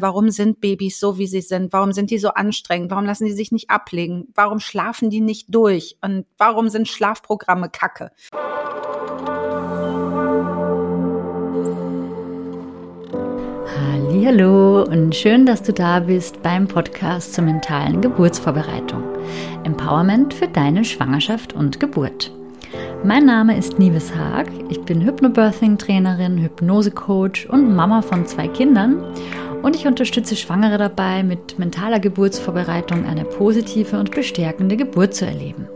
Warum sind Babys so, wie sie sind? Warum sind die so anstrengend? Warum lassen die sich nicht ablegen? Warum schlafen die nicht durch? Und warum sind Schlafprogramme kacke? Hallo und schön, dass du da bist beim Podcast zur mentalen Geburtsvorbereitung. Empowerment für deine Schwangerschaft und Geburt. Mein Name ist Nives Haag. Ich bin Hypnobirthing-Trainerin, Hypnose-Coach und Mama von zwei Kindern und ich unterstütze Schwangere dabei, mit mentaler Geburtsvorbereitung eine positive und bestärkende Geburt zu erleben.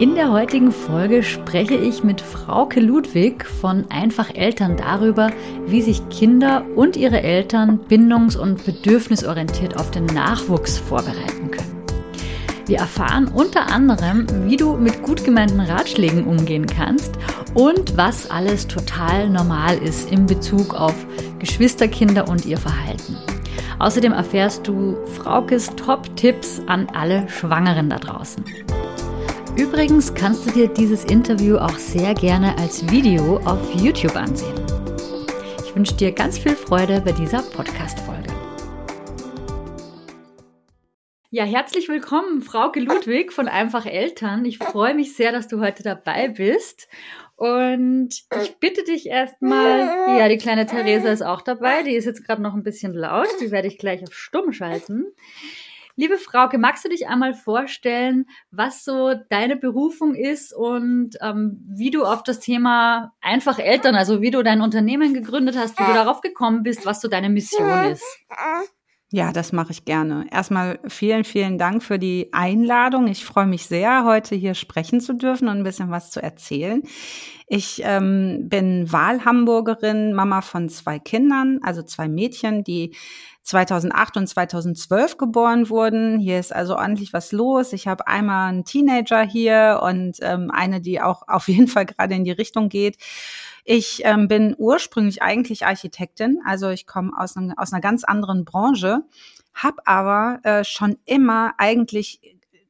In der heutigen Folge spreche ich mit Frauke Ludwig von Einfach Eltern darüber, wie sich Kinder und ihre Eltern bindungs- und bedürfnisorientiert auf den Nachwuchs vorbereiten können. Wir erfahren unter anderem, wie du mit gut gemeinten Ratschlägen umgehen kannst und was alles total normal ist in Bezug auf Geschwisterkinder und ihr Verhalten. Außerdem erfährst du Fraukes Top-Tipps an alle Schwangeren da draußen. Übrigens kannst du dir dieses Interview auch sehr gerne als Video auf YouTube ansehen. Ich wünsche dir ganz viel Freude bei dieser Podcast-Folge. Ja, herzlich willkommen, Frauke Ludwig von Einfach Eltern. Ich freue mich sehr, dass du heute dabei bist. Und ich bitte dich erstmal, ja, die kleine Theresa ist auch dabei. Die ist jetzt gerade noch ein bisschen laut. Die werde ich gleich auf Stumm schalten. Liebe Frauke, magst du dich einmal vorstellen, was so deine Berufung ist und ähm, wie du auf das Thema einfach Eltern, also wie du dein Unternehmen gegründet hast, wie du darauf gekommen bist, was so deine Mission ist? Ja, das mache ich gerne. Erstmal vielen, vielen Dank für die Einladung. Ich freue mich sehr, heute hier sprechen zu dürfen und ein bisschen was zu erzählen. Ich ähm, bin Wahlhamburgerin, Mama von zwei Kindern, also zwei Mädchen, die 2008 und 2012 geboren wurden. Hier ist also ordentlich was los. Ich habe einmal einen Teenager hier und ähm, eine, die auch auf jeden Fall gerade in die Richtung geht. Ich ähm, bin ursprünglich eigentlich Architektin, also ich komme aus, aus einer ganz anderen Branche, habe aber äh, schon immer eigentlich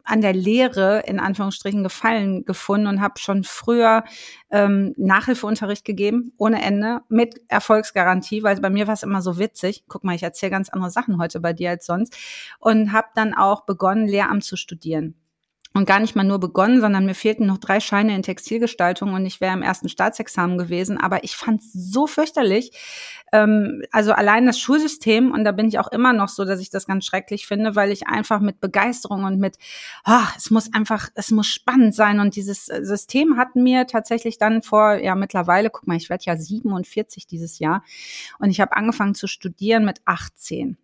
an der Lehre in Anführungsstrichen gefallen gefunden und habe schon früher ähm, Nachhilfeunterricht gegeben, ohne Ende, mit Erfolgsgarantie, weil bei mir war es immer so witzig. Guck mal, ich erzähle ganz andere Sachen heute bei dir als sonst. Und habe dann auch begonnen, Lehramt zu studieren und gar nicht mal nur begonnen, sondern mir fehlten noch drei Scheine in Textilgestaltung und ich wäre im ersten Staatsexamen gewesen. Aber ich fand es so fürchterlich. Ähm, also allein das Schulsystem, und da bin ich auch immer noch so, dass ich das ganz schrecklich finde, weil ich einfach mit Begeisterung und mit, oh, es muss einfach, es muss spannend sein. Und dieses System hat mir tatsächlich dann vor, ja mittlerweile, guck mal, ich werde ja 47 dieses Jahr und ich habe angefangen zu studieren mit 18.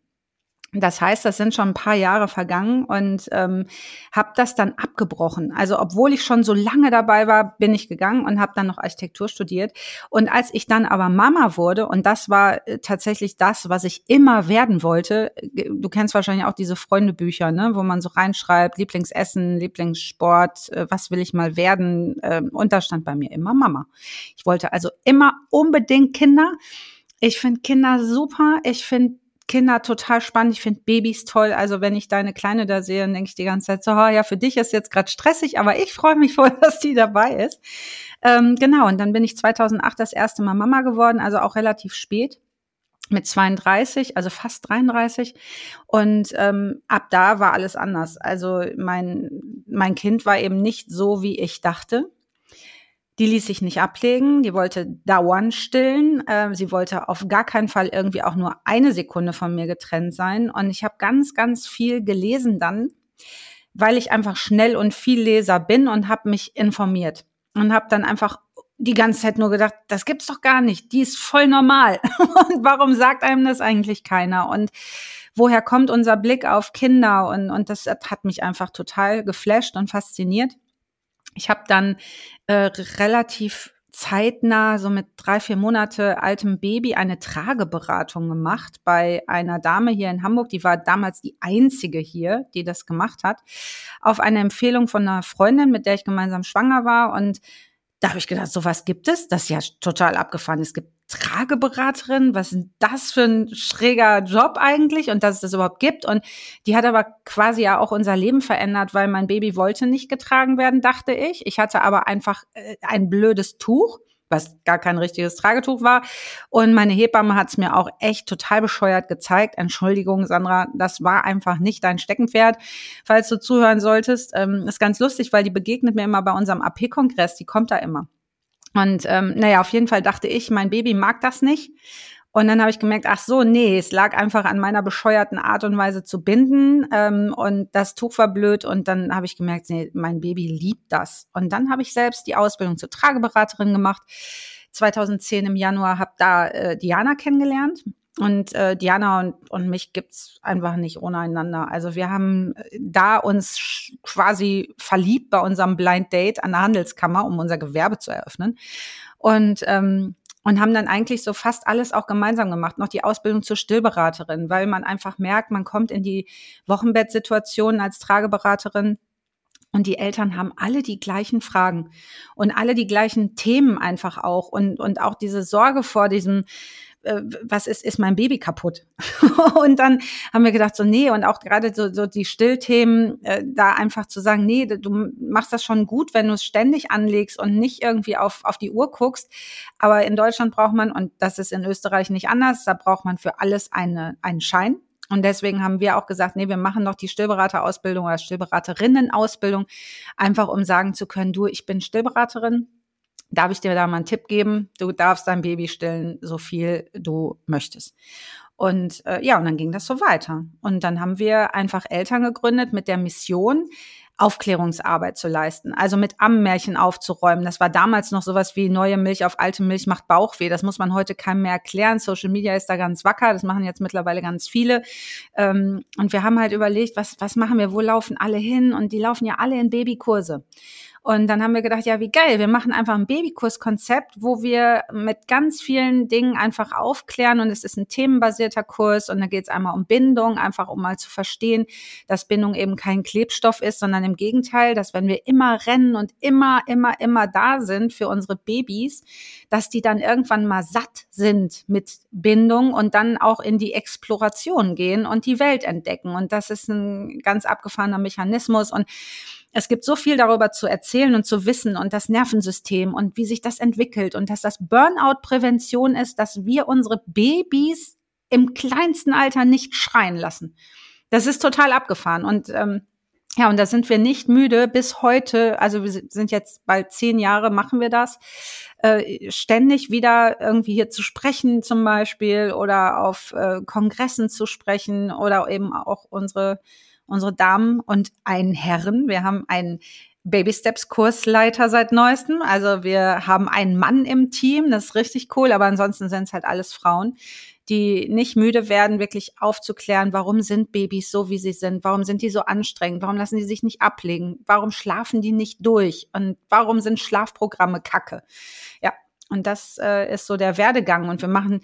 Das heißt, das sind schon ein paar Jahre vergangen und ähm, habe das dann abgebrochen. Also obwohl ich schon so lange dabei war, bin ich gegangen und habe dann noch Architektur studiert. Und als ich dann aber Mama wurde, und das war äh, tatsächlich das, was ich immer werden wollte, du kennst wahrscheinlich auch diese Freundebücher, ne, wo man so reinschreibt, Lieblingsessen, Lieblingssport, äh, was will ich mal werden? Äh, und da stand bei mir immer Mama. Ich wollte also immer unbedingt Kinder. Ich finde Kinder super. Ich finde Kinder total spannend. Ich finde Babys toll. Also wenn ich deine Kleine da sehe, dann denke ich die ganze Zeit so, oh, ja, für dich ist jetzt gerade stressig, aber ich freue mich voll, dass die dabei ist. Ähm, genau, und dann bin ich 2008 das erste Mal Mama geworden, also auch relativ spät mit 32, also fast 33. Und ähm, ab da war alles anders. Also mein, mein Kind war eben nicht so, wie ich dachte. Die ließ sich nicht ablegen, die wollte dauernd stillen. Äh, sie wollte auf gar keinen Fall irgendwie auch nur eine Sekunde von mir getrennt sein. Und ich habe ganz, ganz viel gelesen dann, weil ich einfach schnell und viel Leser bin und habe mich informiert und habe dann einfach die ganze Zeit nur gedacht, das gibt's doch gar nicht, die ist voll normal. und warum sagt einem das eigentlich keiner? Und woher kommt unser Blick auf Kinder? Und, und das hat mich einfach total geflasht und fasziniert. Ich habe dann äh, relativ zeitnah, so mit drei, vier Monate altem Baby, eine Trageberatung gemacht bei einer Dame hier in Hamburg. Die war damals die einzige hier, die das gemacht hat, auf eine Empfehlung von einer Freundin, mit der ich gemeinsam schwanger war. Und da habe ich gedacht, sowas gibt es. Das ist ja total abgefahren. Es gibt Trageberaterin. Was ist das für ein schräger Job eigentlich? Und dass es das überhaupt gibt. Und die hat aber quasi ja auch unser Leben verändert, weil mein Baby wollte nicht getragen werden, dachte ich. Ich hatte aber einfach äh, ein blödes Tuch was gar kein richtiges Tragetuch war. Und meine Hebamme hat es mir auch echt total bescheuert gezeigt. Entschuldigung, Sandra, das war einfach nicht dein Steckenpferd. Falls du zuhören solltest, ähm, ist ganz lustig, weil die begegnet mir immer bei unserem AP-Kongress, die kommt da immer. Und ähm, naja, auf jeden Fall dachte ich, mein Baby mag das nicht. Und dann habe ich gemerkt, ach so, nee, es lag einfach an meiner bescheuerten Art und Weise zu binden ähm, und das Tuch war blöd und dann habe ich gemerkt, nee, mein Baby liebt das. Und dann habe ich selbst die Ausbildung zur Trageberaterin gemacht. 2010 im Januar habe da äh, Diana kennengelernt. Und äh, Diana und, und mich gibt's einfach nicht ohne einander. Also wir haben äh, da uns quasi verliebt bei unserem Blind Date an der Handelskammer, um unser Gewerbe zu eröffnen. Und ähm, und haben dann eigentlich so fast alles auch gemeinsam gemacht, noch die Ausbildung zur Stillberaterin, weil man einfach merkt, man kommt in die Wochenbettsituation als Trageberaterin und die Eltern haben alle die gleichen Fragen und alle die gleichen Themen einfach auch und, und auch diese Sorge vor diesem, äh, was ist, ist mein Baby kaputt? und dann haben wir gedacht, so, nee, und auch gerade so, so die Stillthemen, äh, da einfach zu sagen, nee, du machst das schon gut, wenn du es ständig anlegst und nicht irgendwie auf, auf die Uhr guckst. Aber in Deutschland braucht man, und das ist in Österreich nicht anders, da braucht man für alles eine, einen Schein. Und deswegen haben wir auch gesagt, nee, wir machen doch die Stillberaterausbildung oder Stillberaterinnen-Ausbildung, einfach um sagen zu können, du, ich bin Stillberaterin, darf ich dir da mal einen Tipp geben? Du darfst dein Baby stillen, so viel du möchtest. Und äh, ja, und dann ging das so weiter. Und dann haben wir einfach Eltern gegründet mit der Mission, Aufklärungsarbeit zu leisten, also mit Ammenmärchen aufzuräumen. Das war damals noch sowas wie neue Milch auf alte Milch macht Bauchweh. Das muss man heute keinem mehr erklären. Social Media ist da ganz wacker. Das machen jetzt mittlerweile ganz viele. Ähm, und wir haben halt überlegt, was, was machen wir? Wo laufen alle hin? Und die laufen ja alle in Babykurse. Und dann haben wir gedacht, ja, wie geil, wir machen einfach ein Babykurskonzept, wo wir mit ganz vielen Dingen einfach aufklären und es ist ein themenbasierter Kurs und da geht es einmal um Bindung, einfach um mal zu verstehen, dass Bindung eben kein Klebstoff ist, sondern im Gegenteil, dass wenn wir immer rennen und immer, immer, immer da sind für unsere Babys, dass die dann irgendwann mal satt sind mit Bindung und dann auch in die Exploration gehen und die Welt entdecken. Und das ist ein ganz abgefahrener Mechanismus und es gibt so viel darüber zu erzählen und zu wissen und das Nervensystem und wie sich das entwickelt und dass das Burnout-Prävention ist, dass wir unsere Babys im kleinsten Alter nicht schreien lassen. Das ist total abgefahren und ähm, ja, und da sind wir nicht müde bis heute, also wir sind jetzt bald zehn Jahre, machen wir das, äh, ständig wieder irgendwie hier zu sprechen zum Beispiel oder auf äh, Kongressen zu sprechen oder eben auch unsere unsere Damen und einen Herren. Wir haben einen Baby Steps Kursleiter seit neuestem. Also wir haben einen Mann im Team, das ist richtig cool, aber ansonsten sind es halt alles Frauen, die nicht müde werden, wirklich aufzuklären, warum sind Babys so, wie sie sind, warum sind die so anstrengend, warum lassen die sich nicht ablegen, warum schlafen die nicht durch? Und warum sind Schlafprogramme kacke. Ja, und das äh, ist so der Werdegang. Und wir machen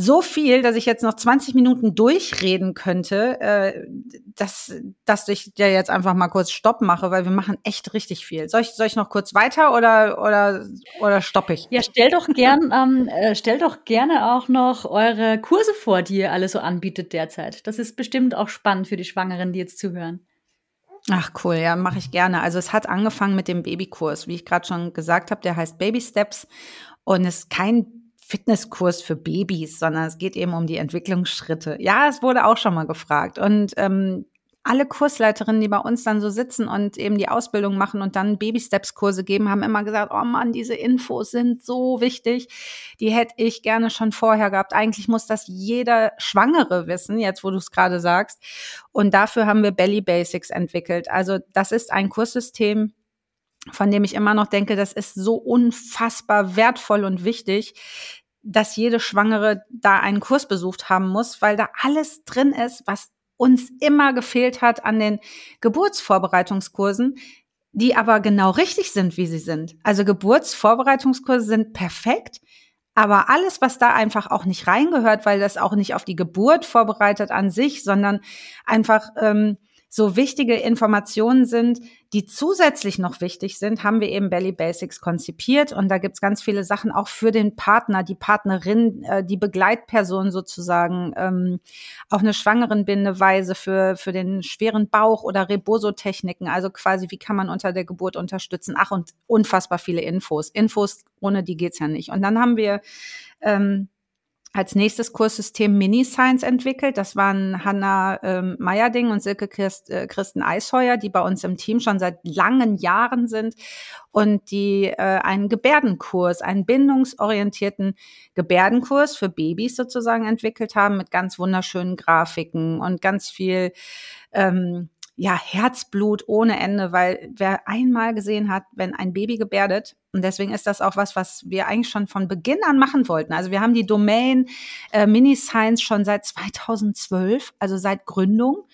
so viel, dass ich jetzt noch 20 Minuten durchreden könnte, äh, dass, dass ich ja jetzt einfach mal kurz Stopp mache, weil wir machen echt richtig viel. Soll ich, soll ich noch kurz weiter oder, oder, oder stoppe ich? Ja, stell doch gern, ähm, äh, stell doch gerne auch noch eure Kurse vor, die ihr alle so anbietet derzeit. Das ist bestimmt auch spannend für die Schwangeren, die jetzt zuhören. Ach cool, ja, mache ich gerne. Also es hat angefangen mit dem Babykurs, wie ich gerade schon gesagt habe, der heißt Baby Steps und ist kein Fitnesskurs für Babys, sondern es geht eben um die Entwicklungsschritte. Ja, es wurde auch schon mal gefragt. Und ähm, alle Kursleiterinnen, die bei uns dann so sitzen und eben die Ausbildung machen und dann Baby-Steps-Kurse geben, haben immer gesagt, oh Mann, diese Infos sind so wichtig. Die hätte ich gerne schon vorher gehabt. Eigentlich muss das jeder Schwangere wissen, jetzt wo du es gerade sagst. Und dafür haben wir Belly Basics entwickelt. Also das ist ein Kurssystem, von dem ich immer noch denke, das ist so unfassbar wertvoll und wichtig, dass jede Schwangere da einen Kurs besucht haben muss, weil da alles drin ist, was uns immer gefehlt hat an den Geburtsvorbereitungskursen, die aber genau richtig sind, wie sie sind. Also Geburtsvorbereitungskurse sind perfekt, aber alles, was da einfach auch nicht reingehört, weil das auch nicht auf die Geburt vorbereitet an sich, sondern einfach ähm, so wichtige Informationen sind, die zusätzlich noch wichtig sind, haben wir eben Belly Basics konzipiert. Und da gibt's ganz viele Sachen auch für den Partner, die Partnerin, äh, die Begleitperson sozusagen, ähm, auch eine Schwangerenbindeweise für, für den schweren Bauch oder Reboso-Techniken. Also quasi, wie kann man unter der Geburt unterstützen? Ach, und unfassbar viele Infos. Infos, ohne die geht's ja nicht. Und dann haben wir ähm, als nächstes Kurssystem Mini-Science entwickelt. Das waren Hanna ähm, Meyerding und Silke Christ, äh, Christen Eisheuer, die bei uns im Team schon seit langen Jahren sind und die äh, einen Gebärdenkurs, einen bindungsorientierten Gebärdenkurs für Babys sozusagen entwickelt haben mit ganz wunderschönen Grafiken und ganz viel ähm, ja, Herzblut ohne Ende, weil wer einmal gesehen hat, wenn ein Baby gebärdet, und deswegen ist das auch was, was wir eigentlich schon von Beginn an machen wollten. Also wir haben die Domain äh, Mini Science schon seit 2012, also seit Gründung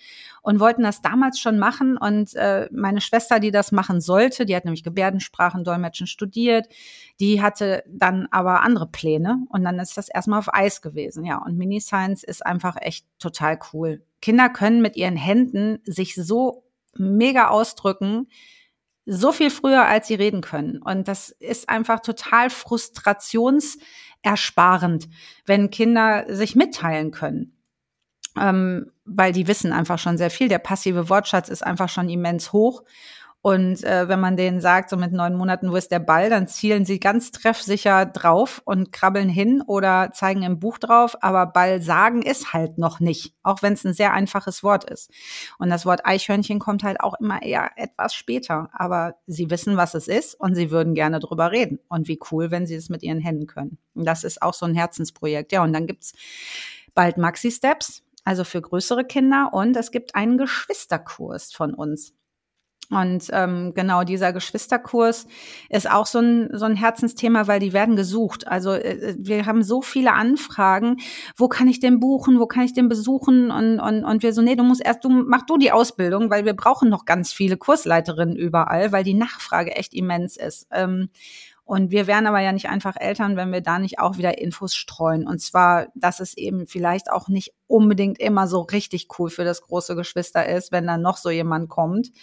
und wollten das damals schon machen. Und äh, meine Schwester, die das machen sollte, die hat nämlich Gebärdensprachen, Dolmetschen studiert, die hatte dann aber andere Pläne und dann ist das erstmal auf Eis gewesen. Ja, und Mini Science ist einfach echt total cool. Kinder können mit ihren Händen sich so mega ausdrücken, so viel früher, als sie reden können. Und das ist einfach total frustrationsersparend, wenn Kinder sich mitteilen können ähm, weil die wissen einfach schon sehr viel. Der passive Wortschatz ist einfach schon immens hoch. Und äh, wenn man denen sagt, so mit neun Monaten, wo ist der Ball, dann zielen sie ganz treffsicher drauf und krabbeln hin oder zeigen im Buch drauf. Aber Ball sagen ist halt noch nicht, auch wenn es ein sehr einfaches Wort ist. Und das Wort Eichhörnchen kommt halt auch immer eher etwas später. Aber sie wissen, was es ist und sie würden gerne drüber reden. Und wie cool, wenn sie es mit ihren Händen können. Und das ist auch so ein Herzensprojekt. Ja, und dann gibt's bald Maxi Steps also für größere Kinder. Und es gibt einen Geschwisterkurs von uns. Und ähm, genau dieser Geschwisterkurs ist auch so ein, so ein Herzensthema, weil die werden gesucht. Also äh, wir haben so viele Anfragen, wo kann ich den buchen, wo kann ich den besuchen? Und, und, und wir so, nee, du musst erst, du mach du die Ausbildung, weil wir brauchen noch ganz viele Kursleiterinnen überall, weil die Nachfrage echt immens ist. Ähm, und wir wären aber ja nicht einfach Eltern, wenn wir da nicht auch wieder Infos streuen. Und zwar, dass es eben vielleicht auch nicht unbedingt immer so richtig cool für das große Geschwister ist, wenn dann noch so jemand kommt.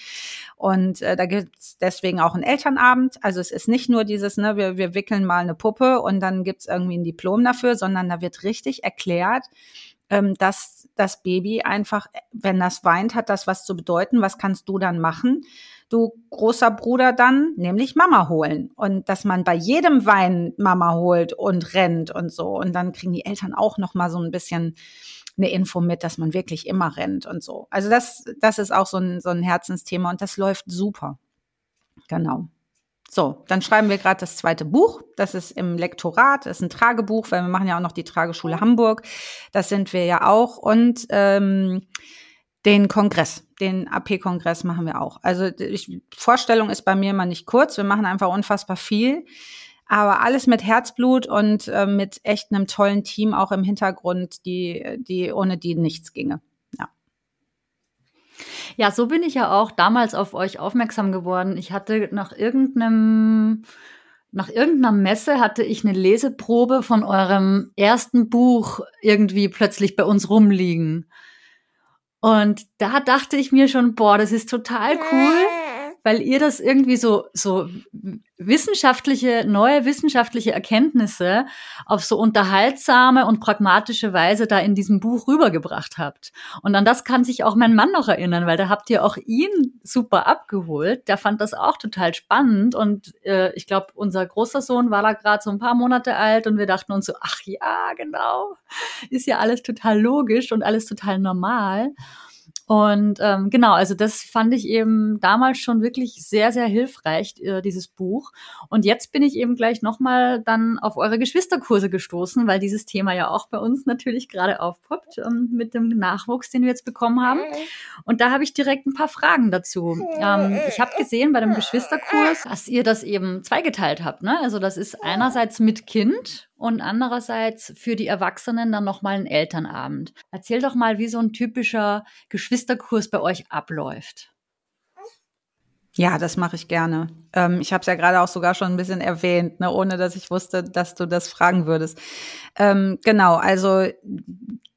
Und äh, da gibt's deswegen auch einen Elternabend. Also es ist nicht nur dieses, ne, wir, wir wickeln mal eine Puppe und dann gibt's irgendwie ein Diplom dafür, sondern da wird richtig erklärt, ähm, dass das Baby einfach, wenn das weint, hat das was zu bedeuten. Was kannst du dann machen? Du großer Bruder dann nämlich Mama holen. Und dass man bei jedem Wein Mama holt und rennt und so. Und dann kriegen die Eltern auch noch mal so ein bisschen eine Info mit, dass man wirklich immer rennt und so. Also das, das ist auch so ein, so ein Herzensthema und das läuft super. Genau. So, dann schreiben wir gerade das zweite Buch. Das ist im Lektorat, das ist ein Tragebuch, weil wir machen ja auch noch die Trageschule Hamburg. Das sind wir ja auch. Und ähm, den Kongress, den AP-Kongress machen wir auch. Also ich, Vorstellung ist bei mir immer nicht kurz. Wir machen einfach unfassbar viel. Aber alles mit Herzblut und äh, mit echt einem tollen Team auch im Hintergrund, die, die ohne die nichts ginge. Ja. Ja, so bin ich ja auch damals auf euch aufmerksam geworden. Ich hatte nach irgendeinem nach irgendeiner Messe hatte ich eine Leseprobe von eurem ersten Buch irgendwie plötzlich bei uns rumliegen. Und da dachte ich mir schon, boah, das ist total cool, weil ihr das irgendwie so, so wissenschaftliche, neue wissenschaftliche Erkenntnisse auf so unterhaltsame und pragmatische Weise da in diesem Buch rübergebracht habt. Und an das kann sich auch mein Mann noch erinnern, weil da habt ihr auch ihn super abgeholt. Der fand das auch total spannend und äh, ich glaube, unser großer Sohn war da gerade so ein paar Monate alt und wir dachten uns so, ach ja, genau, ist ja alles total logisch und alles total normal. Und ähm, genau, also das fand ich eben damals schon wirklich sehr, sehr hilfreich, äh, dieses Buch. Und jetzt bin ich eben gleich nochmal dann auf eure Geschwisterkurse gestoßen, weil dieses Thema ja auch bei uns natürlich gerade aufpoppt ähm, mit dem Nachwuchs, den wir jetzt bekommen haben. Und da habe ich direkt ein paar Fragen dazu. Ähm, ich habe gesehen bei dem Geschwisterkurs, dass ihr das eben zweigeteilt habt. Ne? Also das ist einerseits mit Kind und andererseits für die Erwachsenen dann nochmal ein Elternabend. Erzähl doch mal, wie so ein typischer Geschwisterkurs bei euch abläuft. Ja, das mache ich gerne. Ähm, ich habe es ja gerade auch sogar schon ein bisschen erwähnt, ne, ohne dass ich wusste, dass du das fragen würdest. Ähm, genau, also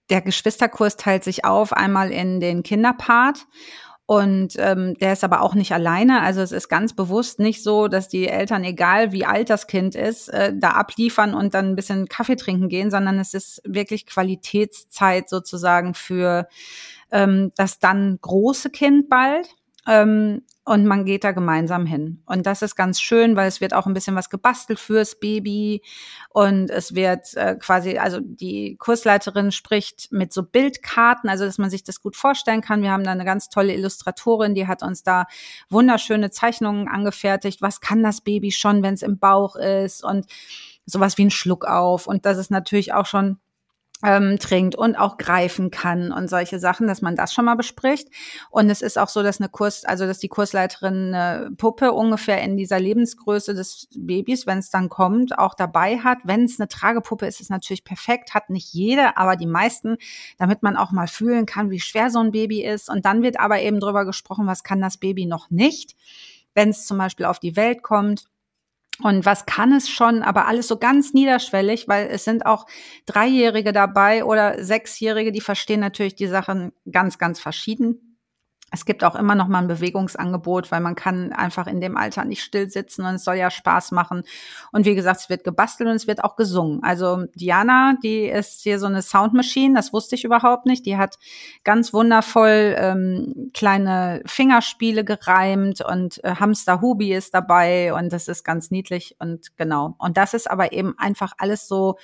der Geschwisterkurs teilt sich auf einmal in den Kinderpart Und ähm, der ist aber auch nicht alleine. Also es ist ganz bewusst nicht so, dass die Eltern, egal wie alt das Kind ist, äh, da abliefern und dann ein bisschen Kaffee trinken gehen, sondern es ist wirklich Qualitätszeit sozusagen für ähm, das dann große Kind bald. Ähm, und man geht da gemeinsam hin. Und das ist ganz schön, weil es wird auch ein bisschen was gebastelt fürs Baby und es wird äh, quasi, also die Kursleiterin spricht mit so Bildkarten, also dass man sich das gut vorstellen kann. Wir haben da eine ganz tolle Illustratorin, die hat uns da wunderschöne Zeichnungen angefertigt. Was kann das Baby schon, wenn es im Bauch ist und sowas wie ein Schluck auf. Und das ist natürlich auch schon ähm, trinkt und auch greifen kann und solche Sachen, dass man das schon mal bespricht. Und es ist auch so, dass eine Kurs, also dass die Kursleiterin eine Puppe ungefähr in dieser Lebensgröße des Babys, wenn es dann kommt, auch dabei hat. Wenn es eine Tragepuppe ist, ist es natürlich perfekt, hat nicht jede, aber die meisten, damit man auch mal fühlen kann, wie schwer so ein Baby ist. Und dann wird aber eben drüber gesprochen, was kann das Baby noch nicht, wenn es zum Beispiel auf die Welt kommt und was kann es schon, aber alles so ganz niederschwellig, weil es sind auch Dreijährige dabei oder Sechsjährige, die verstehen natürlich die Sachen ganz, ganz verschieden. Es gibt auch immer noch mal ein Bewegungsangebot, weil man kann einfach in dem Alter nicht still sitzen und es soll ja Spaß machen. Und wie gesagt, es wird gebastelt und es wird auch gesungen. Also Diana, die ist hier so eine Soundmaschine, das wusste ich überhaupt nicht. Die hat ganz wundervoll ähm, kleine Fingerspiele gereimt und äh, Hamster Hubi ist dabei und das ist ganz niedlich und genau. Und das ist aber eben einfach alles so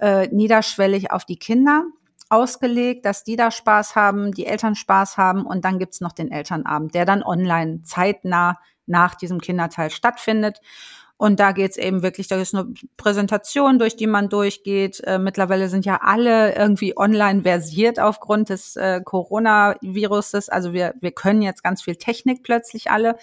äh, niederschwellig auf die Kinder ausgelegt, dass die da Spaß haben, die Eltern Spaß haben und dann gibt's noch den Elternabend, der dann online zeitnah nach diesem Kinderteil stattfindet. Und da geht's eben wirklich, da ist eine Präsentation, durch die man durchgeht. Äh, mittlerweile sind ja alle irgendwie online versiert aufgrund des äh, Coronaviruses. Also wir, wir können jetzt ganz viel Technik plötzlich alle.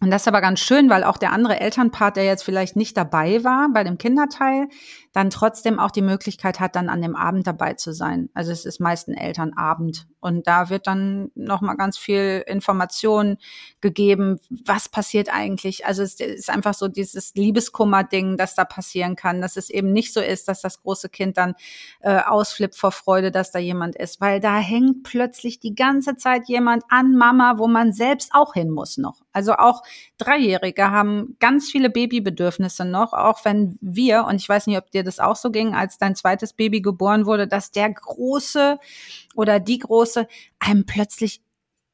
Und das ist aber ganz schön, weil auch der andere Elternpart, der jetzt vielleicht nicht dabei war bei dem Kinderteil, dann trotzdem auch die Möglichkeit hat, dann an dem Abend dabei zu sein. Also es ist meist ein Elternabend. Und da wird dann nochmal ganz viel Information gegeben, was passiert eigentlich. Also es ist einfach so dieses Liebeskummer-Ding, das da passieren kann, dass es eben nicht so ist, dass das große Kind dann äh, ausflippt vor Freude, dass da jemand ist, weil da hängt plötzlich die ganze Zeit jemand an Mama, wo man selbst auch hin muss noch. Also auch Dreijährige haben ganz viele Babybedürfnisse noch, auch wenn wir, und ich weiß nicht, ob dir das auch so ging, als dein zweites Baby geboren wurde, dass der große oder die große einem plötzlich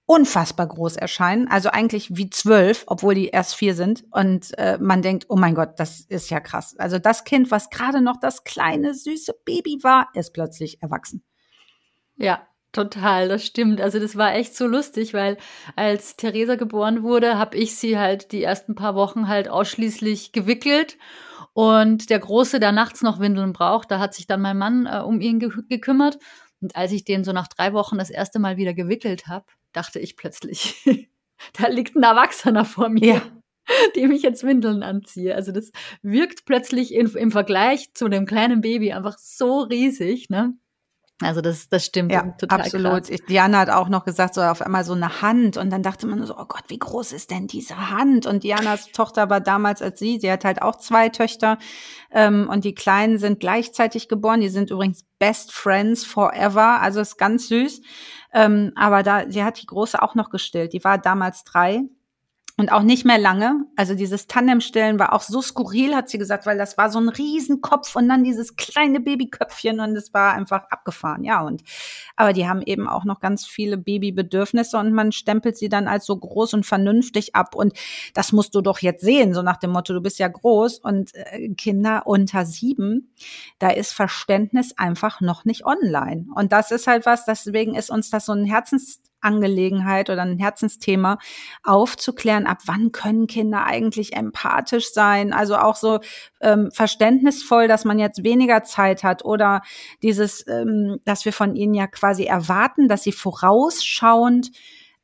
unfassbar groß erscheinen, also eigentlich wie zwölf, obwohl die erst vier sind. Und äh, man denkt, oh mein Gott, das ist ja krass. Also das Kind, was gerade noch das kleine, süße Baby war, ist plötzlich erwachsen. Ja, Total, das stimmt. Also das war echt so lustig, weil als Theresa geboren wurde, habe ich sie halt die ersten paar Wochen halt ausschließlich gewickelt und der Große, der nachts noch Windeln braucht, da hat sich dann mein Mann äh, um ihn ge gekümmert. Und als ich den so nach drei Wochen das erste Mal wieder gewickelt habe, dachte ich plötzlich, da liegt ein Erwachsener vor mir. Ja. dem ich jetzt Windeln anziehe. Also das wirkt plötzlich in, im Vergleich zu dem kleinen Baby einfach so riesig, ne? Also das, das stimmt ja, total absolut. Ich, Diana hat auch noch gesagt, so auf einmal so eine Hand und dann dachte man so, oh Gott, wie groß ist denn diese Hand? Und Dianas Tochter war damals als sie, sie hat halt auch zwei Töchter ähm, und die Kleinen sind gleichzeitig geboren. Die sind übrigens Best Friends Forever, also ist ganz süß. Ähm, aber da, sie hat die Große auch noch gestillt. Die war damals drei und auch nicht mehr lange. Also dieses Tandemstellen war auch so skurril, hat sie gesagt, weil das war so ein Riesenkopf und dann dieses kleine Babyköpfchen und es war einfach abgefahren. Ja, und aber die haben eben auch noch ganz viele Babybedürfnisse und man stempelt sie dann als so groß und vernünftig ab. Und das musst du doch jetzt sehen, so nach dem Motto, du bist ja groß und äh, Kinder unter sieben, da ist Verständnis einfach noch nicht online. Und das ist halt was, deswegen ist uns das so ein Herzens Angelegenheit oder ein Herzensthema aufzuklären, ab wann können Kinder eigentlich empathisch sein, also auch so ähm, verständnisvoll, dass man jetzt weniger Zeit hat oder dieses, ähm, dass wir von ihnen ja quasi erwarten, dass sie vorausschauend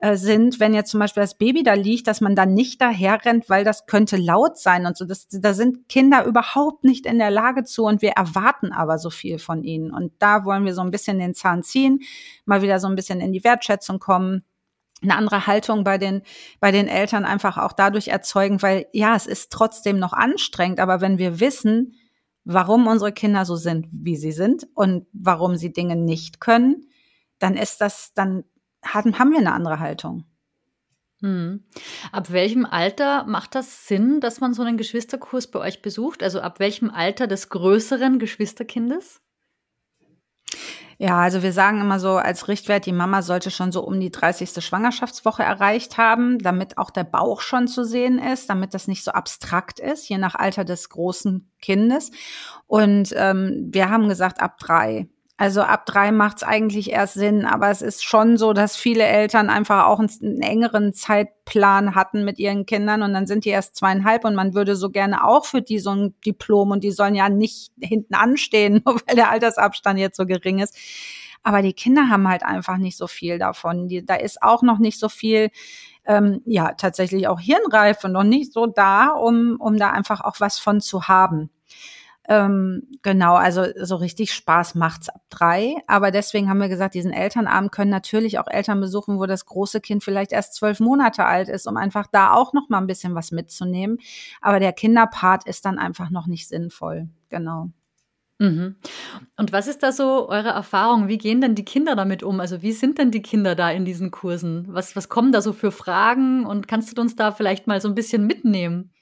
äh, sind, wenn jetzt zum Beispiel das Baby da liegt, dass man dann nicht daher rennt, weil das könnte laut sein und so. Das, da sind Kinder überhaupt nicht in der Lage zu und wir erwarten aber so viel von ihnen. Und da wollen wir so ein bisschen den Zahn ziehen, mal wieder so ein bisschen in die Wertschätzung kommen eine andere Haltung bei den, bei den Eltern einfach auch dadurch erzeugen, weil ja, es ist trotzdem noch anstrengend, aber wenn wir wissen, warum unsere Kinder so sind, wie sie sind und warum sie Dinge nicht können, dann ist das, dann haben, haben wir eine andere Haltung. Hm. Ab welchem Alter macht das Sinn, dass man so einen Geschwisterkurs bei euch besucht? Also ab welchem Alter des größeren Geschwisterkindes? Ja, also wir sagen immer so als Richtwert, die Mama sollte schon so um die 30. Schwangerschaftswoche erreicht haben, damit auch der Bauch schon zu sehen ist, damit das nicht so abstrakt ist, je nach Alter des großen Kindes. Und ähm, wir haben gesagt, ab drei. Also ab drei macht es eigentlich erst Sinn, aber es ist schon so, dass viele Eltern einfach auch einen, einen, engeren Zeitplan hatten mit ihren Kindern und dann sind die erst zweieinhalb und man würde so gerne auch für die so ein Diplom und die sollen ja nicht hinten anstehen, nur weil der Altersabstand jetzt so gering ist. Aber die Kinder haben halt einfach nicht so viel davon. Die, da ist auch noch nicht so viel, ähm, ja, tatsächlich auch Hirnreife noch nicht so da, um, um da einfach auch was von zu haben. Ähm, genau, also so richtig Spaß macht's ab drei. Aber deswegen haben wir gesagt, diesen Elternabend können natürlich auch Eltern besuchen, wo das große Kind vielleicht erst zwölf Monate alt ist, um einfach da auch noch mal ein bisschen was mitzunehmen. Aber der Kinderpart ist dann einfach noch nicht sinnvoll. Genau. Mhm. Und was ist da so eure Erfahrung? Wie gehen denn die Kinder damit um? Also wie sind denn die Kinder da in diesen Kursen? Was, was kommen da so für Fragen? Und kannst du uns da vielleicht mal so ein bisschen mitnehmen?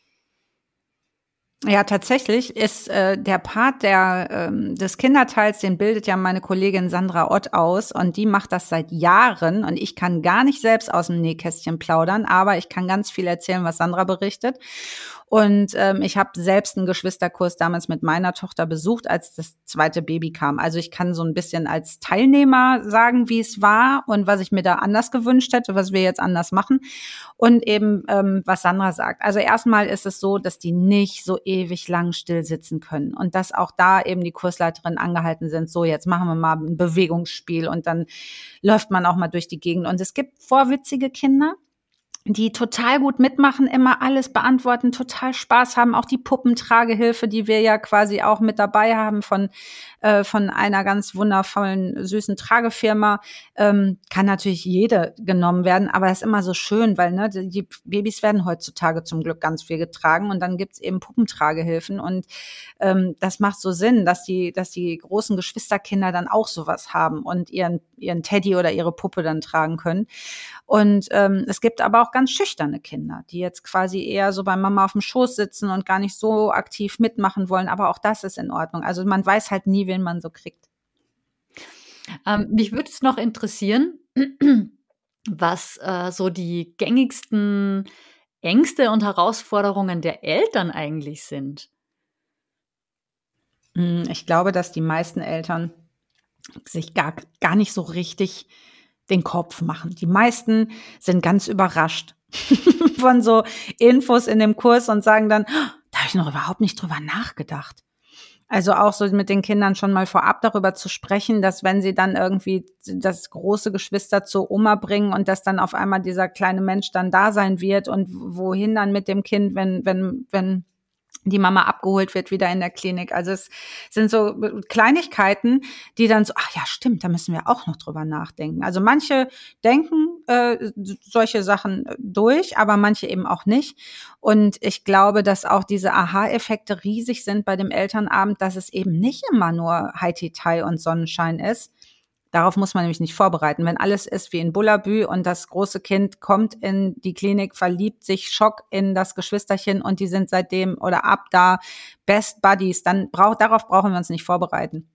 Ja, tatsächlich ist äh, der Part der, ähm, des Kinderteils, den bildet ja meine Kollegin Sandra Ott aus und die macht das seit Jahren und ich kann gar nicht selbst aus dem Nähkästchen plaudern, aber ich kann ganz viel erzählen, was Sandra berichtet. Und ähm, ich habe selbst einen Geschwisterkurs damals mit meiner Tochter besucht, als das zweite Baby kam. Also ich kann so ein bisschen als Teilnehmer sagen, wie es war und was ich mir da anders gewünscht hätte, was wir jetzt anders machen. Und eben, ähm, was Sandra sagt. Also erstmal ist es so, dass die nicht so ewig lang still sitzen können. Und dass auch da eben die Kursleiterinnen angehalten sind, so jetzt machen wir mal ein Bewegungsspiel und dann läuft man auch mal durch die Gegend. Und es gibt vorwitzige Kinder, die total gut mitmachen, immer alles beantworten, total Spaß haben. Auch die Puppentragehilfe, die wir ja quasi auch mit dabei haben von, äh, von einer ganz wundervollen, süßen Tragefirma, ähm, kann natürlich jede genommen werden, aber es ist immer so schön, weil ne, die Babys werden heutzutage zum Glück ganz viel getragen und dann gibt's eben Puppentragehilfen und ähm, das macht so Sinn, dass die, dass die großen Geschwisterkinder dann auch sowas haben und ihren, ihren Teddy oder ihre Puppe dann tragen können. Und ähm, es gibt aber auch ganz schüchterne Kinder, die jetzt quasi eher so bei Mama auf dem Schoß sitzen und gar nicht so aktiv mitmachen wollen. Aber auch das ist in Ordnung. Also man weiß halt nie, wen man so kriegt. Ähm, mich würde es noch interessieren, was äh, so die gängigsten Ängste und Herausforderungen der Eltern eigentlich sind. Hm, ich glaube, dass die meisten Eltern sich gar, gar nicht so richtig den Kopf machen. Die meisten sind ganz überrascht von so Infos in dem Kurs und sagen dann, oh, da habe ich noch überhaupt nicht drüber nachgedacht. Also auch so mit den Kindern schon mal vorab darüber zu sprechen, dass wenn sie dann irgendwie das große Geschwister zur Oma bringen und dass dann auf einmal dieser kleine Mensch dann da sein wird und wohin dann mit dem Kind, wenn, wenn, wenn die Mama abgeholt wird wieder in der Klinik. Also es sind so Kleinigkeiten, die dann so, ach ja, stimmt, da müssen wir auch noch drüber nachdenken. Also manche denken äh, solche Sachen durch, aber manche eben auch nicht. Und ich glaube, dass auch diese Aha-Effekte riesig sind bei dem Elternabend, dass es eben nicht immer nur Haiti-Tai und Sonnenschein ist, Darauf muss man nämlich nicht vorbereiten. Wenn alles ist wie in Bullabü und das große Kind kommt in die Klinik, verliebt sich, Schock in das Geschwisterchen und die sind seitdem oder ab da Best Buddies, dann braucht, darauf brauchen wir uns nicht vorbereiten.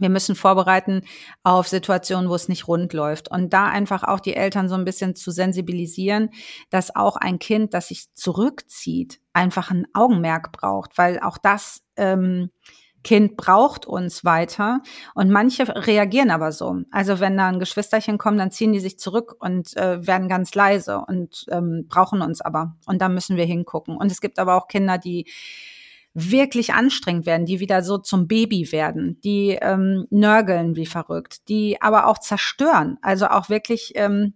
Wir müssen vorbereiten auf Situationen, wo es nicht rund läuft. Und da einfach auch die Eltern so ein bisschen zu sensibilisieren, dass auch ein Kind, das sich zurückzieht, einfach ein Augenmerk braucht, weil auch das ähm, Kind braucht uns weiter. Und manche reagieren aber so. Also wenn da ein Geschwisterchen kommt, dann ziehen die sich zurück und äh, werden ganz leise und ähm, brauchen uns aber. Und da müssen wir hingucken. Und es gibt aber auch Kinder, die wirklich anstrengend werden, die wieder so zum Baby werden, die ähm, nörgeln wie verrückt, die aber auch zerstören, also auch wirklich ähm,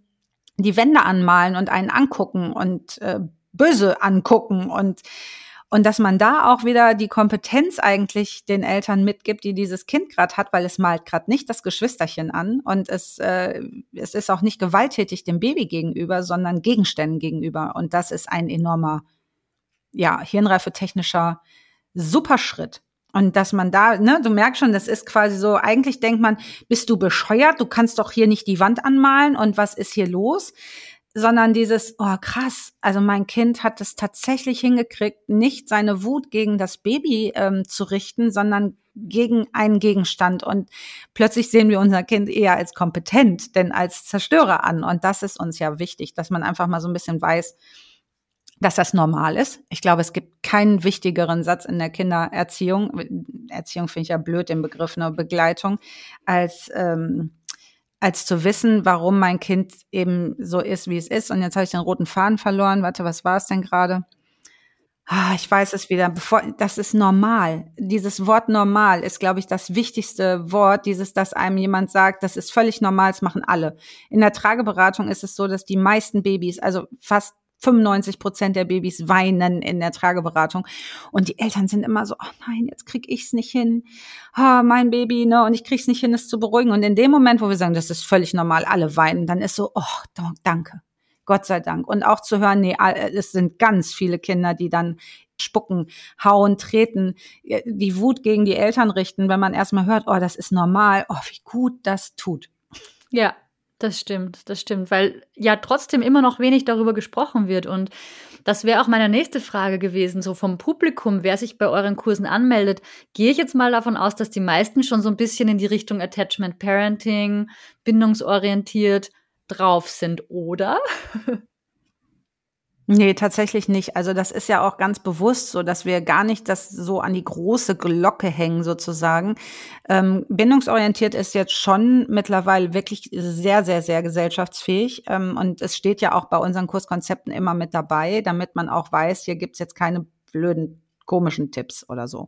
die Wände anmalen und einen angucken und äh, böse angucken und und dass man da auch wieder die Kompetenz eigentlich den Eltern mitgibt, die dieses Kind gerade hat, weil es malt gerade nicht das Geschwisterchen an und es, äh, es ist auch nicht gewalttätig dem Baby gegenüber, sondern Gegenständen gegenüber. Und das ist ein enormer, ja, hirnreife technischer Superschritt. Und dass man da, ne, du merkst schon, das ist quasi so, eigentlich denkt man, bist du bescheuert, du kannst doch hier nicht die Wand anmalen und was ist hier los? Sondern dieses, oh krass, also mein Kind hat es tatsächlich hingekriegt, nicht seine Wut gegen das Baby ähm, zu richten, sondern gegen einen Gegenstand. Und plötzlich sehen wir unser Kind eher als kompetent, denn als Zerstörer an. Und das ist uns ja wichtig, dass man einfach mal so ein bisschen weiß, dass das normal ist. Ich glaube, es gibt keinen wichtigeren Satz in der Kindererziehung. Erziehung finde ich ja blöd, den Begriff nur Begleitung, als, ähm, als zu wissen, warum mein Kind eben so ist, wie es ist. Und jetzt habe ich den roten Faden verloren. Warte, was war es denn gerade? Ah, ich weiß es wieder. Bevor, das ist normal. Dieses Wort normal ist, glaube ich, das wichtigste Wort. Dieses, dass einem jemand sagt, das ist völlig normal, das machen alle. In der Trageberatung ist es so, dass die meisten Babys, also fast 95 Prozent der Babys weinen in der Trageberatung. Und die Eltern sind immer so, oh nein, jetzt krieg ich's nicht hin. Oh, mein Baby, ne, und ich krieg's nicht hin, es zu beruhigen. Und in dem Moment, wo wir sagen, das ist völlig normal, alle weinen, dann ist so, oh, danke. Gott sei Dank. Und auch zu hören, nee, es sind ganz viele Kinder, die dann spucken, hauen, treten, äh, die Wut gegen die Eltern richten, wenn man erstmal hört, oh, das ist normal, oh, wie gut das tut. Ja, das stimmt, das stimmt, weil ja trotzdem immer noch wenig darüber gesprochen wird. Und das wäre auch meine nächste Frage gewesen, so vom Publikum, wer sich bei euren Kursen anmeldet. Gehe ich jetzt mal davon aus, dass die meisten schon so ein bisschen in die Richtung Attachment Parenting, bindungsorientiert drauf sind, oder? Nee, tatsächlich nicht. Also das ist ja auch ganz bewusst so, dass wir gar nicht das so an die große Glocke hängen sozusagen. Ähm, bindungsorientiert ist jetzt schon mittlerweile wirklich sehr, sehr, sehr gesellschaftsfähig. Ähm, und es steht ja auch bei unseren Kurskonzepten immer mit dabei, damit man auch weiß, hier gibt's jetzt keine blöden komischen Tipps oder so.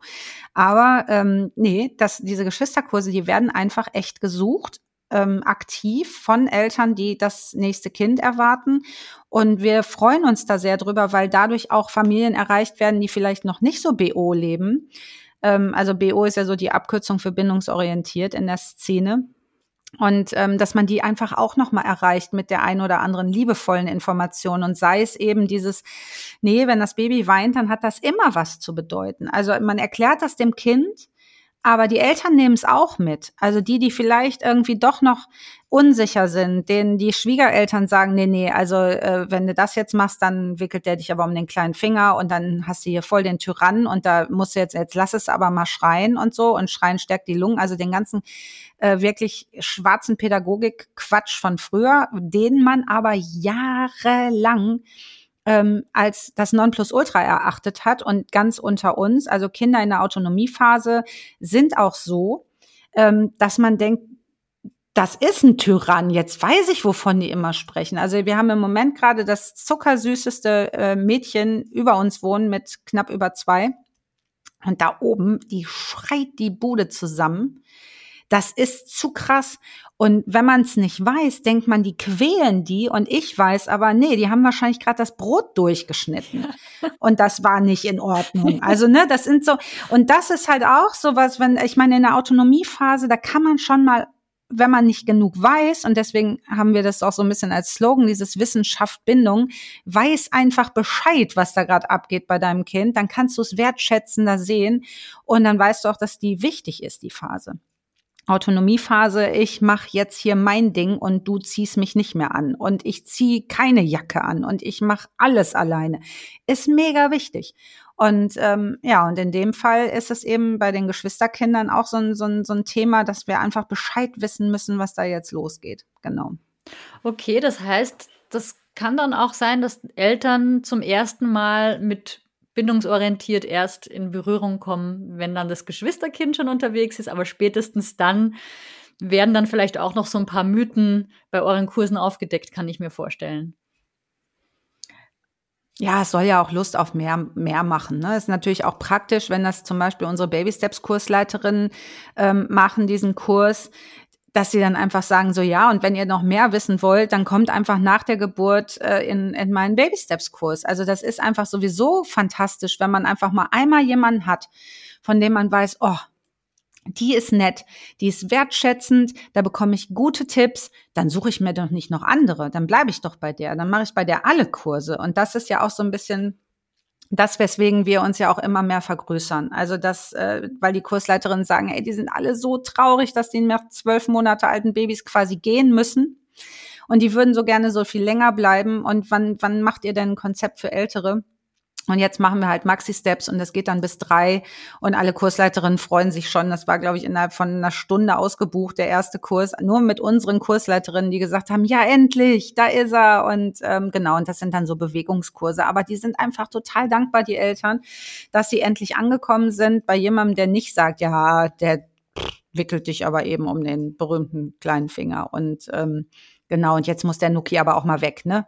Aber ähm, nee, das, diese Geschwisterkurse, die werden einfach echt gesucht ähm, aktiv von Eltern, die das nächste Kind erwarten. Und wir freuen uns da sehr drüber, weil dadurch auch Familien erreicht werden, die vielleicht noch nicht so BO leben. Ähm, also BO ist ja so die Abkürzung für bindungsorientiert in der Szene. Und ähm, dass man die einfach auch nochmal erreicht mit der ein oder anderen liebevollen Information. Und sei es eben dieses, nee, wenn das Baby weint, dann hat das immer was zu bedeuten. Also man erklärt das dem Kind, aber die Eltern nehmen es auch mit. Also die, die vielleicht irgendwie doch noch unsicher sind, denen die Schwiegereltern sagen, nee, nee, also äh, wenn du das jetzt machst, dann wickelt der dich aber um den kleinen Finger und dann hast du hier voll den Tyrannen und da musst du jetzt, jetzt lass es aber mal schreien und so und schreien stärkt die Lungen. Also den ganzen äh, wirklich schwarzen Pädagogik-Quatsch von früher, den man aber jahrelang ähm, als das Nonplusultra erachtet hat und ganz unter uns, also Kinder in der Autonomiephase sind auch so, ähm, dass man denkt, das ist ein Tyrann. Jetzt weiß ich, wovon die immer sprechen. Also wir haben im Moment gerade das zuckersüßeste äh, Mädchen über uns wohnen mit knapp über zwei. Und da oben, die schreit die Bude zusammen. Das ist zu krass. Und wenn man es nicht weiß, denkt man, die quälen die. Und ich weiß aber, nee, die haben wahrscheinlich gerade das Brot durchgeschnitten. Und das war nicht in Ordnung. Also, ne, das sind so, und das ist halt auch so was, wenn, ich meine, in der Autonomiephase, da kann man schon mal wenn man nicht genug weiß, und deswegen haben wir das auch so ein bisschen als Slogan, dieses Wissenschaft Bindung, weiß einfach Bescheid, was da gerade abgeht bei deinem Kind, dann kannst du es wertschätzender sehen und dann weißt du auch, dass die wichtig ist, die Phase. Autonomiephase, ich mache jetzt hier mein Ding und du ziehst mich nicht mehr an und ich ziehe keine Jacke an und ich mache alles alleine. Ist mega wichtig. Und ähm, ja, und in dem Fall ist es eben bei den Geschwisterkindern auch so ein, so, ein, so ein Thema, dass wir einfach Bescheid wissen müssen, was da jetzt losgeht. Genau. Okay, das heißt, das kann dann auch sein, dass Eltern zum ersten Mal mit bindungsorientiert erst in Berührung kommen, wenn dann das Geschwisterkind schon unterwegs ist, aber spätestens dann werden dann vielleicht auch noch so ein paar Mythen bei euren Kursen aufgedeckt, kann ich mir vorstellen. Ja, es soll ja auch Lust auf mehr, mehr machen. Ne? Ist natürlich auch praktisch, wenn das zum Beispiel unsere Baby Steps Kursleiterinnen ähm, machen, diesen Kurs dass sie dann einfach sagen, so ja, und wenn ihr noch mehr wissen wollt, dann kommt einfach nach der Geburt äh, in, in meinen Baby Steps Kurs. Also das ist einfach sowieso fantastisch, wenn man einfach mal einmal jemanden hat, von dem man weiß, oh, die ist nett, die ist wertschätzend, da bekomme ich gute Tipps, dann suche ich mir doch nicht noch andere, dann bleibe ich doch bei der, dann mache ich bei der alle Kurse. Und das ist ja auch so ein bisschen das, weswegen wir uns ja auch immer mehr vergrößern. Also das, äh, weil die Kursleiterinnen sagen, ey, die sind alle so traurig, dass die nach zwölf Monate alten Babys quasi gehen müssen. Und die würden so gerne so viel länger bleiben. Und wann, wann macht ihr denn ein Konzept für Ältere? Und jetzt machen wir halt Maxi-Steps und das geht dann bis drei. Und alle Kursleiterinnen freuen sich schon. Das war, glaube ich, innerhalb von einer Stunde ausgebucht, der erste Kurs. Nur mit unseren Kursleiterinnen, die gesagt haben, ja, endlich, da ist er. Und ähm, genau, und das sind dann so Bewegungskurse. Aber die sind einfach total dankbar, die Eltern, dass sie endlich angekommen sind bei jemandem, der nicht sagt, ja, der wickelt dich aber eben um den berühmten kleinen Finger. Und ähm, genau, und jetzt muss der Nuki aber auch mal weg, ne?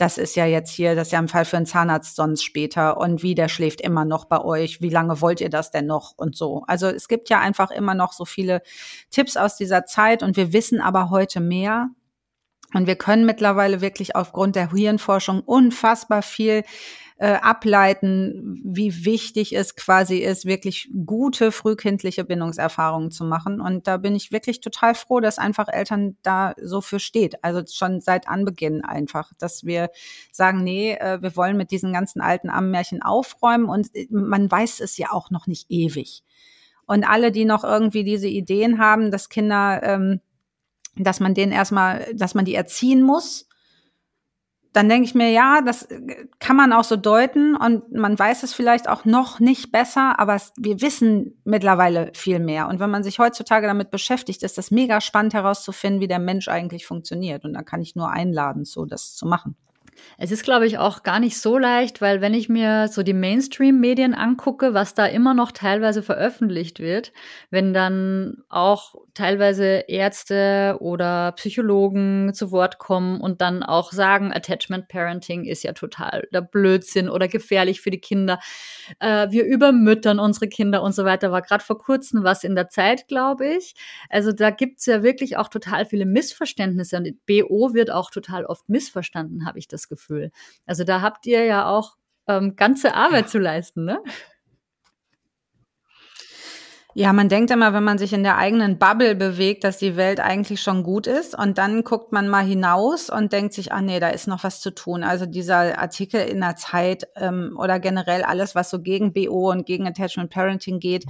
Das ist ja jetzt hier, das ist ja ein Fall für einen Zahnarzt sonst später und wie, der schläft immer noch bei euch, wie lange wollt ihr das denn noch und so. Also es gibt ja einfach immer noch so viele Tipps aus dieser Zeit und wir wissen aber heute mehr. Und wir können mittlerweile wirklich aufgrund der Hirnforschung unfassbar viel äh, ableiten, wie wichtig es quasi ist, wirklich gute frühkindliche Bindungserfahrungen zu machen. Und da bin ich wirklich total froh, dass einfach Eltern da so für steht. Also schon seit Anbeginn einfach, dass wir sagen, nee, äh, wir wollen mit diesen ganzen alten Ammenmärchen aufräumen und äh, man weiß es ja auch noch nicht ewig. Und alle, die noch irgendwie diese Ideen haben, dass Kinder, ähm, dass man denen erstmal, dass man die erziehen muss, dann denke ich mir, ja, das kann man auch so deuten und man weiß es vielleicht auch noch nicht besser, aber es, wir wissen mittlerweile viel mehr. Und wenn man sich heutzutage damit beschäftigt, ist das mega spannend herauszufinden, wie der Mensch eigentlich funktioniert. Und da kann ich nur einladen, so das zu machen. Es ist, glaube ich, auch gar nicht so leicht, weil wenn ich mir so die Mainstream-Medien angucke, was da immer noch teilweise veröffentlicht wird, wenn dann auch teilweise Ärzte oder Psychologen zu Wort kommen und dann auch sagen, Attachment Parenting ist ja total der Blödsinn oder gefährlich für die Kinder. Äh, wir übermüttern unsere Kinder und so weiter. War gerade vor kurzem was in der Zeit, glaube ich. Also da gibt's ja wirklich auch total viele Missverständnisse und BO wird auch total oft missverstanden, habe ich das Gefühl. Also da habt ihr ja auch ähm, ganze Arbeit zu leisten, ne? Ja, man denkt immer, wenn man sich in der eigenen Bubble bewegt, dass die Welt eigentlich schon gut ist. Und dann guckt man mal hinaus und denkt sich, ah nee, da ist noch was zu tun. Also dieser Artikel in der Zeit ähm, oder generell alles, was so gegen BO und gegen Attachment Parenting geht,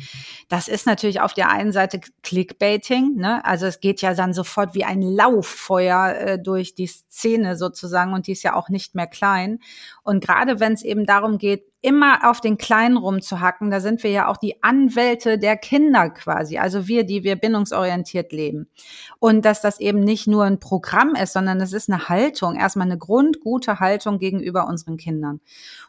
das ist natürlich auf der einen Seite Clickbaiting. Ne? Also es geht ja dann sofort wie ein Lauffeuer äh, durch die Szene sozusagen und die ist ja auch nicht mehr klein. Und gerade wenn es eben darum geht, immer auf den Kleinen rumzuhacken, da sind wir ja auch die Anwälte der Kinder quasi, also wir, die wir bindungsorientiert leben. Und dass das eben nicht nur ein Programm ist, sondern es ist eine Haltung, erstmal eine grundgute Haltung gegenüber unseren Kindern.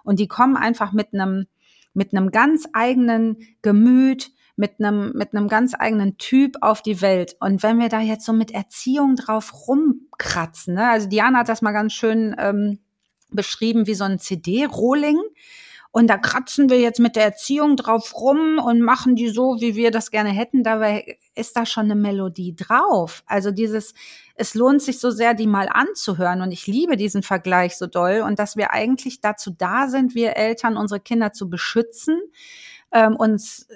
Und die kommen einfach mit einem, mit einem ganz eigenen Gemüt, mit einem, mit einem ganz eigenen Typ auf die Welt. Und wenn wir da jetzt so mit Erziehung drauf rumkratzen, ne? also Diana hat das mal ganz schön ähm, beschrieben wie so ein CD-Rolling. Und da kratzen wir jetzt mit der Erziehung drauf rum und machen die so, wie wir das gerne hätten. Dabei ist da schon eine Melodie drauf. Also dieses, es lohnt sich so sehr, die mal anzuhören. Und ich liebe diesen Vergleich so doll. Und dass wir eigentlich dazu da sind, wir Eltern, unsere Kinder zu beschützen, ähm, uns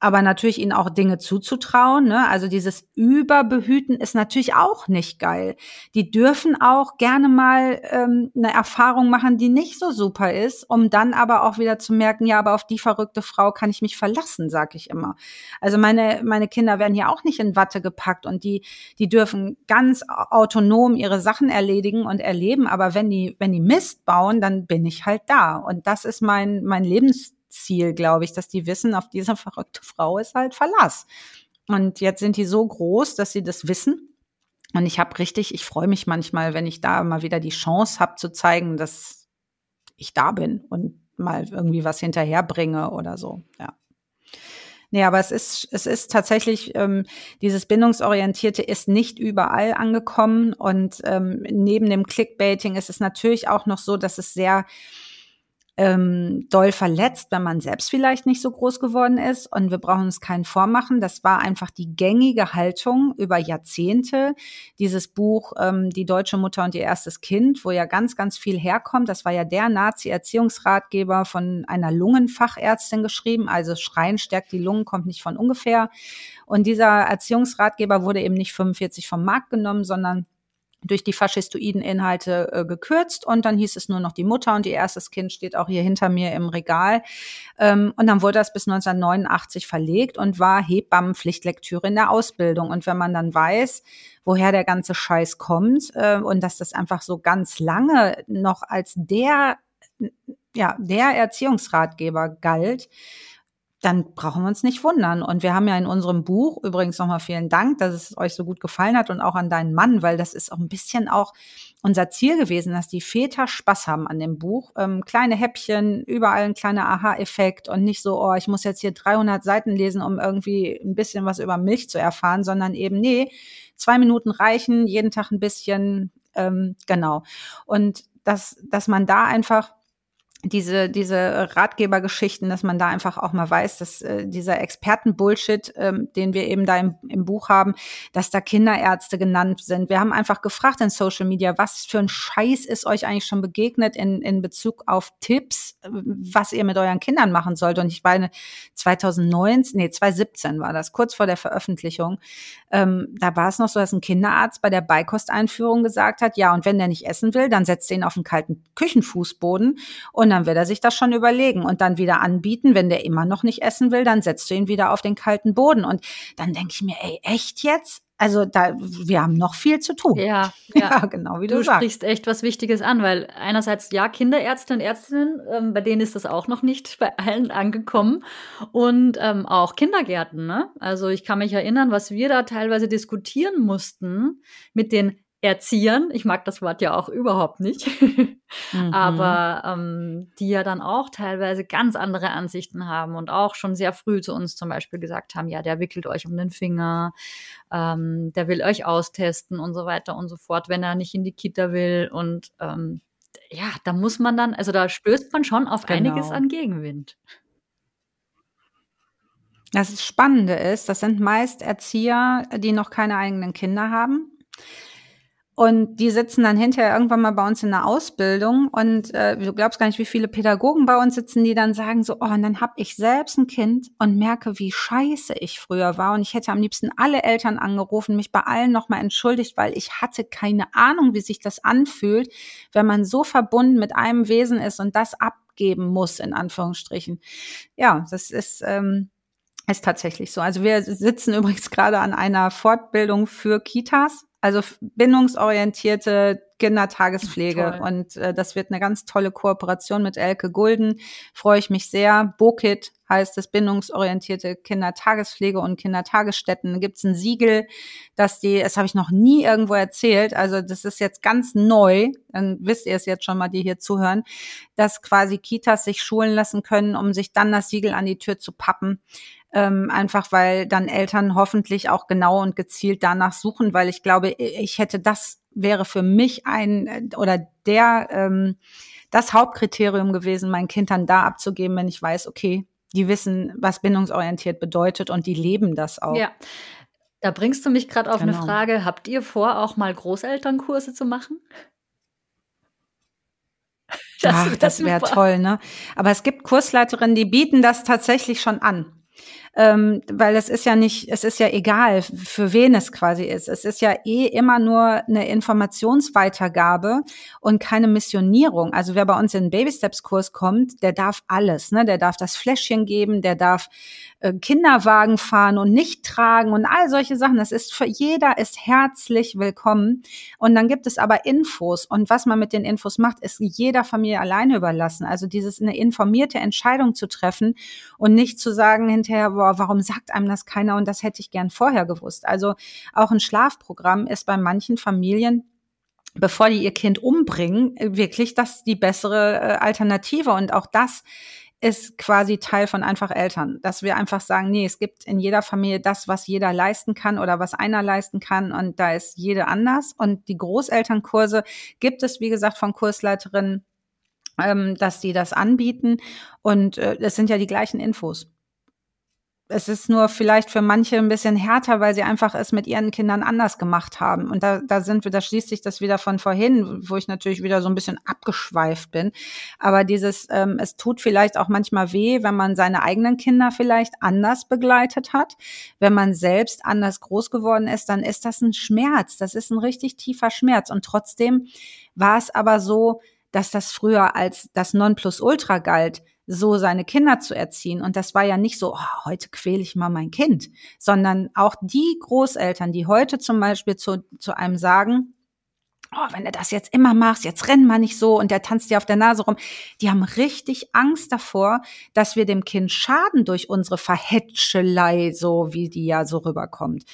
aber natürlich ihnen auch Dinge zuzutrauen. Ne? Also dieses Überbehüten ist natürlich auch nicht geil. Die dürfen auch gerne mal ähm, eine Erfahrung machen, die nicht so super ist, um dann aber auch wieder zu merken, ja, aber auf die verrückte Frau kann ich mich verlassen, sag ich immer. Also meine meine Kinder werden hier auch nicht in Watte gepackt und die die dürfen ganz autonom ihre Sachen erledigen und erleben. Aber wenn die wenn die Mist bauen, dann bin ich halt da und das ist mein mein Lebens Ziel, glaube ich, dass die wissen, auf diese verrückte Frau ist halt Verlass. Und jetzt sind die so groß, dass sie das wissen. Und ich habe richtig, ich freue mich manchmal, wenn ich da mal wieder die Chance habe zu zeigen, dass ich da bin und mal irgendwie was hinterherbringe oder so. Ja. Nee, aber es ist, es ist tatsächlich, ähm, dieses Bindungsorientierte ist nicht überall angekommen. Und ähm, neben dem Clickbaiting ist es natürlich auch noch so, dass es sehr ähm, doll verletzt, wenn man selbst vielleicht nicht so groß geworden ist. Und wir brauchen uns keinen vormachen. Das war einfach die gängige Haltung über Jahrzehnte. Dieses Buch ähm, Die deutsche Mutter und ihr erstes Kind, wo ja ganz, ganz viel herkommt. Das war ja der Nazi-Erziehungsratgeber von einer Lungenfachärztin geschrieben. Also Schreien stärkt die Lungen, kommt nicht von ungefähr. Und dieser Erziehungsratgeber wurde eben nicht 45 vom Markt genommen, sondern durch die faschistoiden Inhalte äh, gekürzt und dann hieß es nur noch die Mutter und ihr erstes Kind steht auch hier hinter mir im Regal. Ähm, und dann wurde das bis 1989 verlegt und war Hebammenpflichtlektüre in der Ausbildung. Und wenn man dann weiß, woher der ganze Scheiß kommt äh, und dass das einfach so ganz lange noch als der, ja, der Erziehungsratgeber galt, dann brauchen wir uns nicht wundern. Und wir haben ja in unserem Buch, übrigens nochmal vielen Dank, dass es euch so gut gefallen hat und auch an deinen Mann, weil das ist auch ein bisschen auch unser Ziel gewesen, dass die Väter Spaß haben an dem Buch. Ähm, kleine Häppchen, überall ein kleiner Aha-Effekt und nicht so, oh, ich muss jetzt hier 300 Seiten lesen, um irgendwie ein bisschen was über Milch zu erfahren, sondern eben, nee, zwei Minuten reichen, jeden Tag ein bisschen, ähm, genau. Und dass, dass man da einfach diese, diese Ratgebergeschichten, dass man da einfach auch mal weiß, dass äh, dieser Expertenbullshit, ähm, den wir eben da im, im Buch haben, dass da Kinderärzte genannt sind. Wir haben einfach gefragt in Social Media, was für ein Scheiß ist euch eigentlich schon begegnet in, in Bezug auf Tipps, äh, was ihr mit euren Kindern machen sollt. Und ich meine, 2019, nee, 2017 war das, kurz vor der Veröffentlichung, ähm, da war es noch so, dass ein Kinderarzt bei der Beikosteinführung gesagt hat, ja, und wenn der nicht essen will, dann setzt ihn auf den kalten Küchenfußboden und und dann wird er sich das schon überlegen und dann wieder anbieten. Wenn der immer noch nicht essen will, dann setzt du ihn wieder auf den kalten Boden. Und dann denke ich mir, ey, echt jetzt? Also da, wir haben noch viel zu tun. Ja, ja, ja genau wie du, du sagst. Du sprichst echt was Wichtiges an, weil einerseits ja Kinderärzte und Ärztinnen, ähm, bei denen ist das auch noch nicht bei allen angekommen und ähm, auch Kindergärten. Ne? Also ich kann mich erinnern, was wir da teilweise diskutieren mussten mit den Erziehern. Ich mag das Wort ja auch überhaupt nicht. mhm. Aber ähm, die ja dann auch teilweise ganz andere Ansichten haben und auch schon sehr früh zu uns zum Beispiel gesagt haben, ja, der wickelt euch um den Finger, ähm, der will euch austesten und so weiter und so fort, wenn er nicht in die Kita will. Und ähm, ja, da muss man dann, also da stößt man schon auf genau. einiges an Gegenwind. Das Spannende ist, das sind meist Erzieher, die noch keine eigenen Kinder haben und die sitzen dann hinterher irgendwann mal bei uns in der Ausbildung und äh, du glaubst gar nicht, wie viele Pädagogen bei uns sitzen, die dann sagen so, oh, und dann habe ich selbst ein Kind und merke, wie scheiße ich früher war und ich hätte am liebsten alle Eltern angerufen, mich bei allen nochmal entschuldigt, weil ich hatte keine Ahnung, wie sich das anfühlt, wenn man so verbunden mit einem Wesen ist und das abgeben muss, in Anführungsstrichen. Ja, das ist... Ähm, ist tatsächlich so. Also wir sitzen übrigens gerade an einer Fortbildung für Kitas also bindungsorientierte Kindertagespflege. Toll. Und äh, das wird eine ganz tolle Kooperation mit Elke Gulden. Freue ich mich sehr. BOKIT heißt es bindungsorientierte Kindertagespflege und Kindertagesstätten. Da gibt's ein Siegel, dass die, das habe ich noch nie irgendwo erzählt, also das ist jetzt ganz neu, dann wisst ihr es jetzt schon mal, die hier zuhören, dass quasi Kitas sich schulen lassen können, um sich dann das Siegel an die Tür zu pappen ähm, einfach weil dann Eltern hoffentlich auch genau und gezielt danach suchen, weil ich glaube, ich hätte das wäre für mich ein äh, oder der ähm, das Hauptkriterium gewesen, mein Kind dann da abzugeben, wenn ich weiß, okay, die wissen, was bindungsorientiert bedeutet und die leben das auch. Ja. Da bringst du mich gerade auf genau. eine Frage. Habt ihr vor, auch mal Großelternkurse zu machen? Das, Ach, das wäre toll, ne? Aber es gibt Kursleiterinnen, die bieten das tatsächlich schon an ähm, weil es ist ja nicht, es ist ja egal, für wen es quasi ist. Es ist ja eh immer nur eine Informationsweitergabe und keine Missionierung. Also wer bei uns in den Baby Steps Kurs kommt, der darf alles, ne? Der darf das Fläschchen geben, der darf äh, Kinderwagen fahren und nicht tragen und all solche Sachen. Das ist für jeder ist herzlich willkommen. Und dann gibt es aber Infos und was man mit den Infos macht, ist jeder Familie alleine überlassen. Also dieses eine informierte Entscheidung zu treffen und nicht zu sagen hinterher, boah, warum sagt einem das keiner und das hätte ich gern vorher gewusst. Also auch ein Schlafprogramm ist bei manchen Familien bevor die ihr Kind umbringen, wirklich das die bessere äh, Alternative. Und auch das ist quasi Teil von einfach Eltern, dass wir einfach sagen, nee, es gibt in jeder Familie das, was jeder leisten kann oder was einer leisten kann und da ist jede anders. Und die Großelternkurse gibt es, wie gesagt, von Kursleiterinnen, ähm, dass die das anbieten und äh, es sind ja die gleichen Infos. Es ist nur vielleicht für manche ein bisschen härter, weil sie einfach es mit ihren Kindern anders gemacht haben. Und da, da sind wir, da schließt sich das wieder von vorhin, wo ich natürlich wieder so ein bisschen abgeschweift bin. Aber dieses, ähm, es tut vielleicht auch manchmal weh, wenn man seine eigenen Kinder vielleicht anders begleitet hat. Wenn man selbst anders groß geworden ist, dann ist das ein Schmerz. Das ist ein richtig tiefer Schmerz. Und trotzdem war es aber so, dass das früher als das Nonplusultra galt, so seine Kinder zu erziehen. Und das war ja nicht so, oh, heute quäle ich mal mein Kind, sondern auch die Großeltern, die heute zum Beispiel zu, zu einem sagen, oh, wenn du das jetzt immer machst, jetzt renn mal nicht so und der tanzt dir auf der Nase rum. Die haben richtig Angst davor, dass wir dem Kind schaden durch unsere Verhätschelei, so wie die ja so rüberkommt.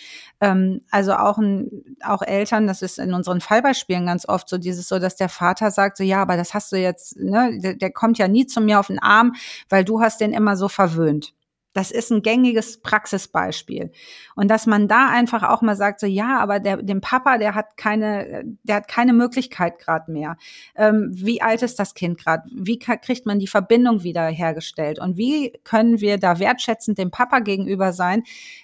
Ähm, also auch, ein, auch Eltern, das ist in unseren Fallbeispielen ganz oft so dieses so, dass der Vater sagt so, ja, aber das hast du jetzt, ne, der, der kommt ja nie zu mir auf den Arm, weil du hast den immer so verwöhnt. Das ist ein gängiges Praxisbeispiel. Und dass man da einfach auch mal sagt, so ja, aber der, dem Papa, der hat keine, der hat keine Möglichkeit gerade mehr. Ähm, wie alt ist das Kind gerade? Wie kriegt man die Verbindung wieder hergestellt? Und wie können wir da wertschätzend dem Papa gegenüber sein?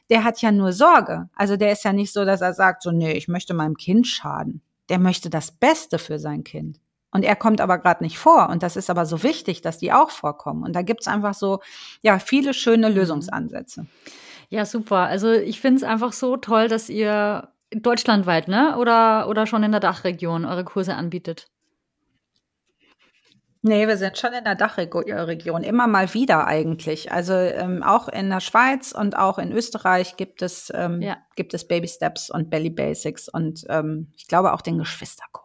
Der hat ja nur Sorge. Also der ist ja nicht so, dass er sagt, so nee, ich möchte meinem Kind schaden. Der möchte das Beste für sein Kind. Und er kommt aber gerade nicht vor. Und das ist aber so wichtig, dass die auch vorkommen. Und da gibt's einfach so, ja, viele schöne mhm. Lösungsansätze. Ja, super. Also ich finde es einfach so toll, dass ihr deutschlandweit, ne? Oder, oder schon in der Dachregion eure Kurse anbietet. Nee, wir sind schon in der Dachregion, immer mal wieder eigentlich. Also ähm, auch in der Schweiz und auch in Österreich gibt es, ähm, ja. gibt es Baby Steps und Belly Basics und ähm, ich glaube auch den Geschwisterkurs.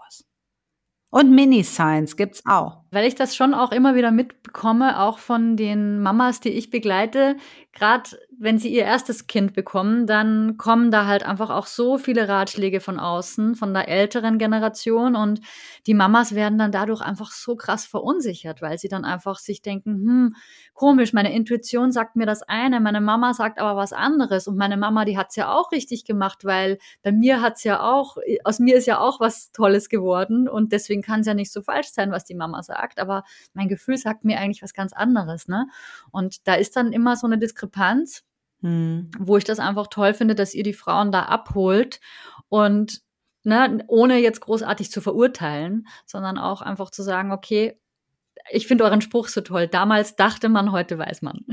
Und Mini-Science gibt's auch. Weil ich das schon auch immer wieder mitbekomme, auch von den Mamas, die ich begleite, gerade wenn sie ihr erstes Kind bekommen, dann kommen da halt einfach auch so viele Ratschläge von außen, von der älteren Generation und die Mamas werden dann dadurch einfach so krass verunsichert, weil sie dann einfach sich denken, hm, komisch, meine Intuition sagt mir das eine, meine Mama sagt aber was anderes und meine Mama, die hat's ja auch richtig gemacht, weil bei mir hat's ja auch, aus mir ist ja auch was Tolles geworden und deswegen kann es ja nicht so falsch sein, was die Mama sagt, aber mein Gefühl sagt mir eigentlich was ganz anderes, ne? Und da ist dann immer so eine Diskrepanz hm. wo ich das einfach toll finde, dass ihr die Frauen da abholt und ne, ohne jetzt großartig zu verurteilen, sondern auch einfach zu sagen, okay, ich finde euren Spruch so toll. Damals dachte man, heute weiß man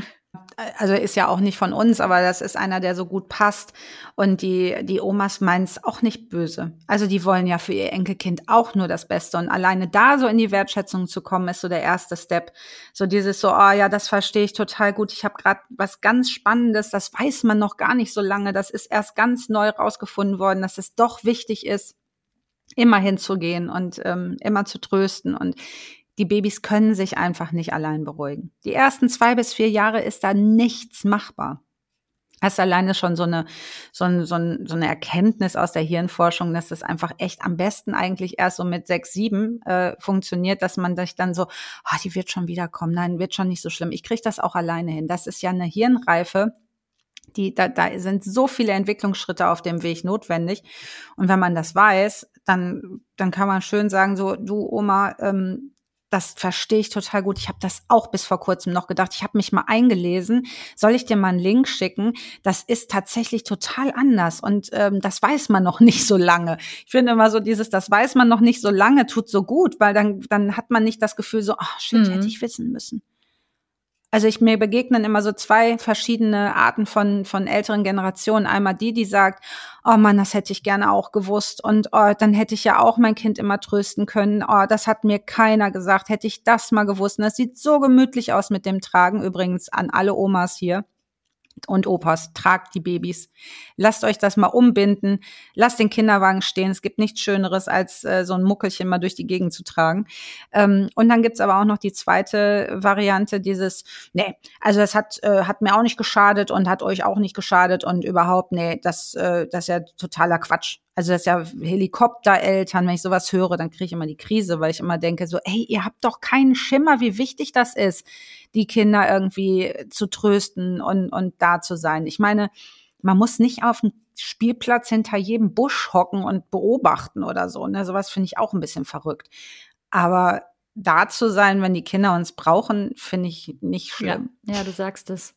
also ist ja auch nicht von uns, aber das ist einer, der so gut passt. Und die, die Omas meinen es auch nicht böse. Also die wollen ja für ihr Enkelkind auch nur das Beste. Und alleine da so in die Wertschätzung zu kommen, ist so der erste Step. So dieses so, oh ja, das verstehe ich total gut. Ich habe gerade was ganz Spannendes, das weiß man noch gar nicht so lange. Das ist erst ganz neu rausgefunden worden, dass es doch wichtig ist, immer hinzugehen und ähm, immer zu trösten. Und die Babys können sich einfach nicht allein beruhigen. Die ersten zwei bis vier Jahre ist da nichts machbar. Das ist alleine schon so eine, so, ein, so, ein, so eine Erkenntnis aus der Hirnforschung, dass das einfach echt am besten eigentlich erst so mit sechs, sieben äh, funktioniert, dass man sich dann so, ah, die wird schon wiederkommen, nein, wird schon nicht so schlimm. Ich kriege das auch alleine hin. Das ist ja eine Hirnreife, die, da, da sind so viele Entwicklungsschritte auf dem Weg notwendig. Und wenn man das weiß, dann, dann kann man schön sagen, so, du Oma, ähm, das verstehe ich total gut. Ich habe das auch bis vor kurzem noch gedacht. Ich habe mich mal eingelesen. Soll ich dir mal einen Link schicken? Das ist tatsächlich total anders und ähm, das weiß man noch nicht so lange. Ich finde immer so dieses, das weiß man noch nicht so lange, tut so gut, weil dann dann hat man nicht das Gefühl so, ach shit, mhm. hätte ich wissen müssen. Also ich mir begegnen immer so zwei verschiedene Arten von von älteren Generationen. Einmal die, die sagt, oh Mann, das hätte ich gerne auch gewusst und oh, dann hätte ich ja auch mein Kind immer trösten können. Oh, das hat mir keiner gesagt. Hätte ich das mal gewusst. Und das sieht so gemütlich aus mit dem Tragen. Übrigens an alle Omas hier und Opas, tragt die Babys. Lasst euch das mal umbinden. Lasst den Kinderwagen stehen. Es gibt nichts Schöneres, als äh, so ein Muckelchen mal durch die Gegend zu tragen. Ähm, und dann gibt's aber auch noch die zweite Variante, dieses, nee, also das hat, äh, hat mir auch nicht geschadet und hat euch auch nicht geschadet und überhaupt, nee, das, äh, das ist ja totaler Quatsch. Also das ist ja Helikoptereltern, wenn ich sowas höre, dann kriege ich immer die Krise, weil ich immer denke so, ey, ihr habt doch keinen Schimmer, wie wichtig das ist, die Kinder irgendwie zu trösten und, und da zu sein. Ich meine, man muss nicht auf dem Spielplatz hinter jedem Busch hocken und beobachten oder so. Ne? Sowas finde ich auch ein bisschen verrückt. Aber da zu sein, wenn die Kinder uns brauchen, finde ich nicht schlimm. Ja, ja du sagst es.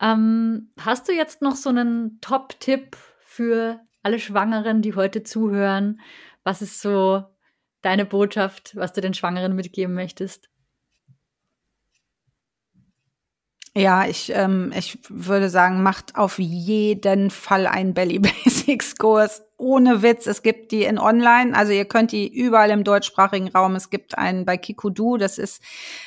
Ähm, hast du jetzt noch so einen Top-Tipp für alle Schwangeren, die heute zuhören? Was ist so deine Botschaft, was du den Schwangeren mitgeben möchtest? Ja, ich, ähm, ich würde sagen, macht auf jeden Fall einen Belly Basics Kurs ohne Witz, es gibt die in online, also ihr könnt die überall im deutschsprachigen Raum. Es gibt einen bei Kikudu, das ist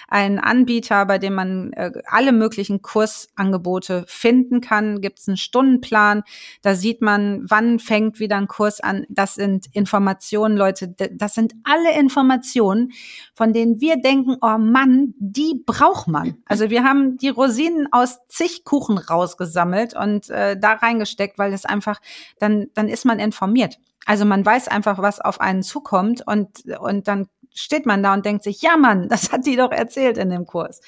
ein Anbieter, bei dem man äh, alle möglichen Kursangebote finden kann. Gibt es einen Stundenplan, da sieht man, wann fängt wieder ein Kurs an. Das sind Informationen, Leute, das sind alle Informationen, von denen wir denken, oh Mann, die braucht man. Also wir haben die Rosinen aus zig Kuchen rausgesammelt und äh, da reingesteckt, weil es einfach, dann, dann ist man informiert informiert. Also man weiß einfach, was auf einen zukommt und, und dann steht man da und denkt sich, ja Mann, das hat die doch erzählt in dem Kurs.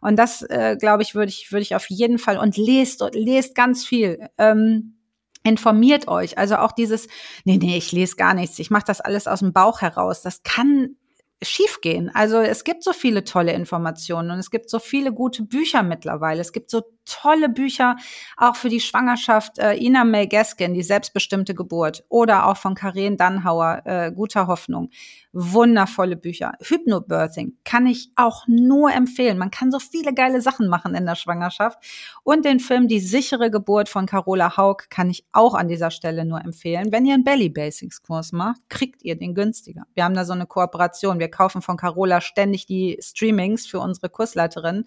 Und das, äh, glaube ich, würde ich, würde ich auf jeden Fall und lest, lest ganz viel. Ähm, informiert euch. Also auch dieses, nee, nee, ich lese gar nichts, ich mache das alles aus dem Bauch heraus. Das kann schiefgehen. Also es gibt so viele tolle Informationen und es gibt so viele gute Bücher mittlerweile. Es gibt so tolle Bücher auch für die Schwangerschaft. Äh, Ina May Gaskin, die selbstbestimmte Geburt oder auch von Karen Dannhauer, äh, Guter Hoffnung. Wundervolle Bücher. Hypnobirthing kann ich auch nur empfehlen. Man kann so viele geile Sachen machen in der Schwangerschaft. Und den Film Die sichere Geburt von Carola Haug kann ich auch an dieser Stelle nur empfehlen. Wenn ihr einen Belly Basics Kurs macht, kriegt ihr den günstiger. Wir haben da so eine Kooperation. Wir kaufen von Carola ständig die Streamings für unsere Kursleiterinnen.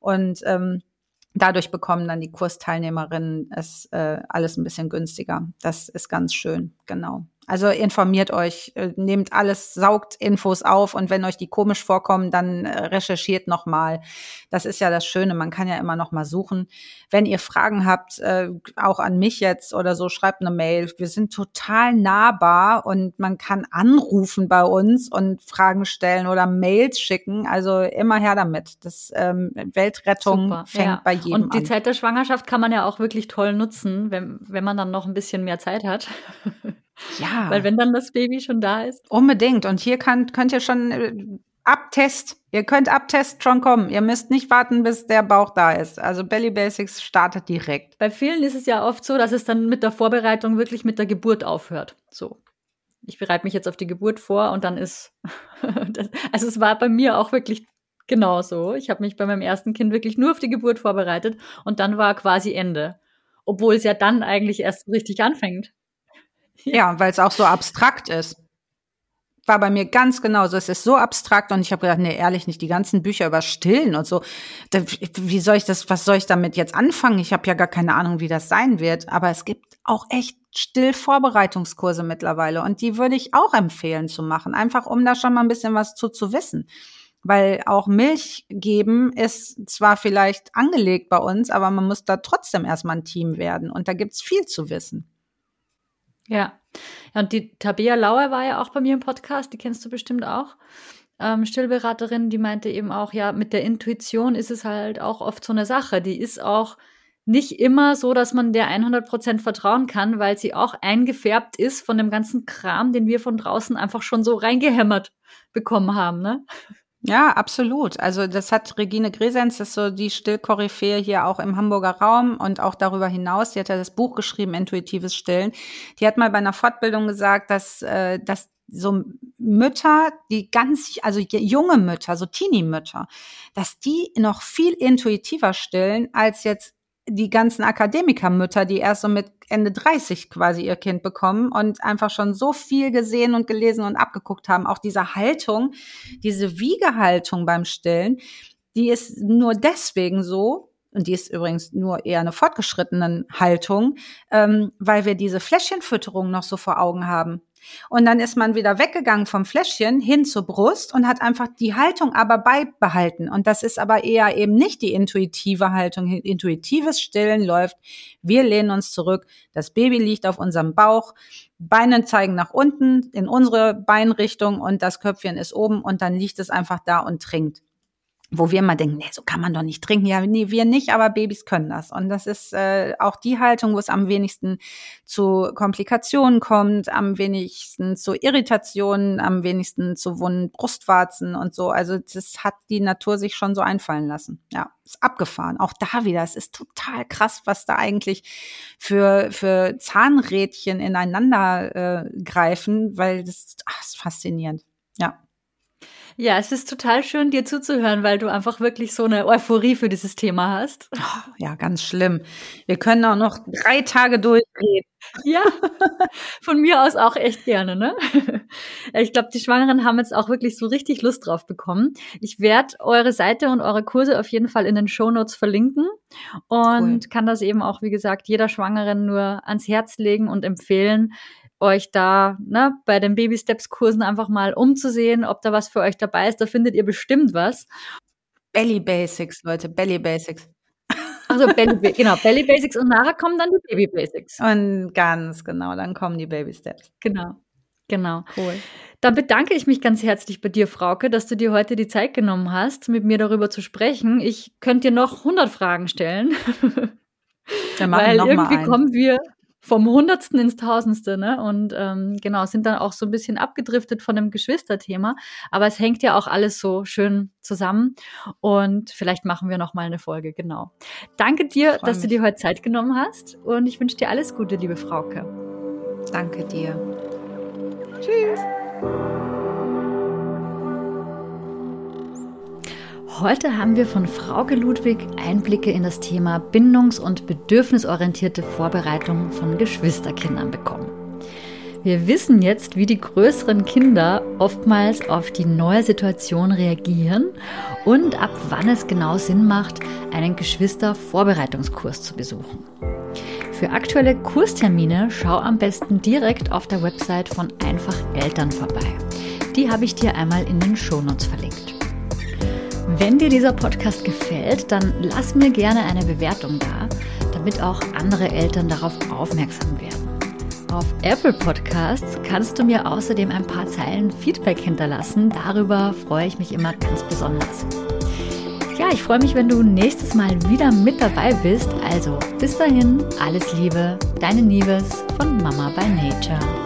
Und ähm, dadurch bekommen dann die Kursteilnehmerinnen es äh, alles ein bisschen günstiger. Das ist ganz schön, genau. Also informiert euch, äh, nehmt alles, saugt Infos auf und wenn euch die komisch vorkommen, dann äh, recherchiert nochmal. Das ist ja das Schöne, man kann ja immer noch mal suchen. Wenn ihr Fragen habt, äh, auch an mich jetzt oder so, schreibt eine Mail. Wir sind total nahbar und man kann anrufen bei uns und Fragen stellen oder Mails schicken. Also immer her damit. Das ähm, Weltrettung Super, fängt ja. bei jedem an. Und die an. Zeit der Schwangerschaft kann man ja auch wirklich toll nutzen, wenn, wenn man dann noch ein bisschen mehr Zeit hat. Ja. Weil wenn dann das Baby schon da ist. Unbedingt. Und hier kann, könnt ihr schon äh, Abtest. Ihr könnt Abtest schon kommen. Ihr müsst nicht warten, bis der Bauch da ist. Also Belly Basics startet direkt. Bei vielen ist es ja oft so, dass es dann mit der Vorbereitung wirklich mit der Geburt aufhört. So. Ich bereite mich jetzt auf die Geburt vor und dann ist, das, also es war bei mir auch wirklich genauso. Ich habe mich bei meinem ersten Kind wirklich nur auf die Geburt vorbereitet und dann war quasi Ende. Obwohl es ja dann eigentlich erst richtig anfängt. Ja, weil es auch so abstrakt ist. War bei mir ganz genauso. Es ist so abstrakt und ich habe gedacht, nee, ehrlich nicht, die ganzen Bücher über Stillen und so. Da, wie soll ich das, was soll ich damit jetzt anfangen? Ich habe ja gar keine Ahnung, wie das sein wird. Aber es gibt auch echt Stillvorbereitungskurse mittlerweile und die würde ich auch empfehlen zu machen, einfach um da schon mal ein bisschen was zu, zu wissen weil auch Milch geben ist zwar vielleicht angelegt bei uns, aber man muss da trotzdem erstmal ein Team werden und da gibt's viel zu wissen. Ja. ja, und die Tabea Lauer war ja auch bei mir im Podcast, die kennst du bestimmt auch. Ähm, Stillberaterin, die meinte eben auch, ja, mit der Intuition ist es halt auch oft so eine Sache. Die ist auch nicht immer so, dass man der 100% vertrauen kann, weil sie auch eingefärbt ist von dem ganzen Kram, den wir von draußen einfach schon so reingehämmert bekommen haben, ne? Ja, absolut. Also das hat Regine Gresens, das ist so die Stillkoryphäe hier auch im Hamburger Raum und auch darüber hinaus. Die hat ja das Buch geschrieben, Intuitives Stillen. Die hat mal bei einer Fortbildung gesagt, dass, äh, dass so Mütter, die ganz, also junge Mütter, so Teenie-Mütter, dass die noch viel intuitiver stillen als jetzt die ganzen Akademikermütter, die erst so mit Ende 30 quasi ihr Kind bekommen und einfach schon so viel gesehen und gelesen und abgeguckt haben. Auch diese Haltung, diese Wiegehaltung beim Stillen, die ist nur deswegen so, und die ist übrigens nur eher eine fortgeschrittene Haltung, ähm, weil wir diese Fläschchenfütterung noch so vor Augen haben. Und dann ist man wieder weggegangen vom Fläschchen hin zur Brust und hat einfach die Haltung aber beibehalten. Und das ist aber eher eben nicht die intuitive Haltung. Intuitives Stillen läuft. Wir lehnen uns zurück. Das Baby liegt auf unserem Bauch. Beine zeigen nach unten in unsere Beinrichtung und das Köpfchen ist oben und dann liegt es einfach da und trinkt. Wo wir immer denken, nee, so kann man doch nicht trinken. Ja, nee, wir nicht, aber Babys können das. Und das ist äh, auch die Haltung, wo es am wenigsten zu Komplikationen kommt, am wenigsten zu Irritationen, am wenigsten zu wunden Brustwarzen und so. Also das hat die Natur sich schon so einfallen lassen. Ja, ist abgefahren. Auch da wieder, es ist total krass, was da eigentlich für, für Zahnrädchen ineinander äh, greifen, weil das, ach, ist faszinierend. Ja. Ja, es ist total schön, dir zuzuhören, weil du einfach wirklich so eine Euphorie für dieses Thema hast. Oh, ja, ganz schlimm. Wir können auch noch drei Tage durchreden. Ja, von mir aus auch echt gerne, ne? Ich glaube, die Schwangeren haben jetzt auch wirklich so richtig Lust drauf bekommen. Ich werde eure Seite und eure Kurse auf jeden Fall in den Show Notes verlinken und cool. kann das eben auch, wie gesagt, jeder Schwangeren nur ans Herz legen und empfehlen, euch da ne, bei den Baby Steps Kursen einfach mal umzusehen, ob da was für euch dabei ist. Da findet ihr bestimmt was. Belly Basics, Leute, Belly Basics. Also Belly, genau, Belly Basics und nachher kommen dann die Baby Basics. Und ganz genau, dann kommen die Baby Steps. Genau. Genau. Cool. Dann bedanke ich mich ganz herzlich bei dir, Frauke, dass du dir heute die Zeit genommen hast, mit mir darüber zu sprechen. Ich könnte dir noch 100 Fragen stellen. Dann machen Weil irgendwie kommen wir vom Hundertsten ins Tausendste, ne? Und ähm, genau, sind dann auch so ein bisschen abgedriftet von dem Geschwisterthema. Aber es hängt ja auch alles so schön zusammen. Und vielleicht machen wir noch mal eine Folge, genau. Danke dir, dass du dir heute Zeit genommen hast. Und ich wünsche dir alles Gute, liebe Frauke. Danke dir. Tschüss. Heute haben wir von Frauke Ludwig Einblicke in das Thema bindungs- und bedürfnisorientierte Vorbereitung von Geschwisterkindern bekommen. Wir wissen jetzt, wie die größeren Kinder oftmals auf die neue Situation reagieren und ab wann es genau Sinn macht, einen Geschwistervorbereitungskurs zu besuchen. Für aktuelle Kurstermine schau am besten direkt auf der Website von Einfach Eltern vorbei. Die habe ich dir einmal in den Shownotes verlinkt. Wenn dir dieser Podcast gefällt, dann lass mir gerne eine Bewertung da, damit auch andere Eltern darauf aufmerksam werden. Auf Apple Podcasts kannst du mir außerdem ein paar Zeilen Feedback hinterlassen. Darüber freue ich mich immer ganz besonders. Ja, ich freue mich, wenn du nächstes Mal wieder mit dabei bist. Also bis dahin, alles Liebe, deine Nieves von Mama by Nature.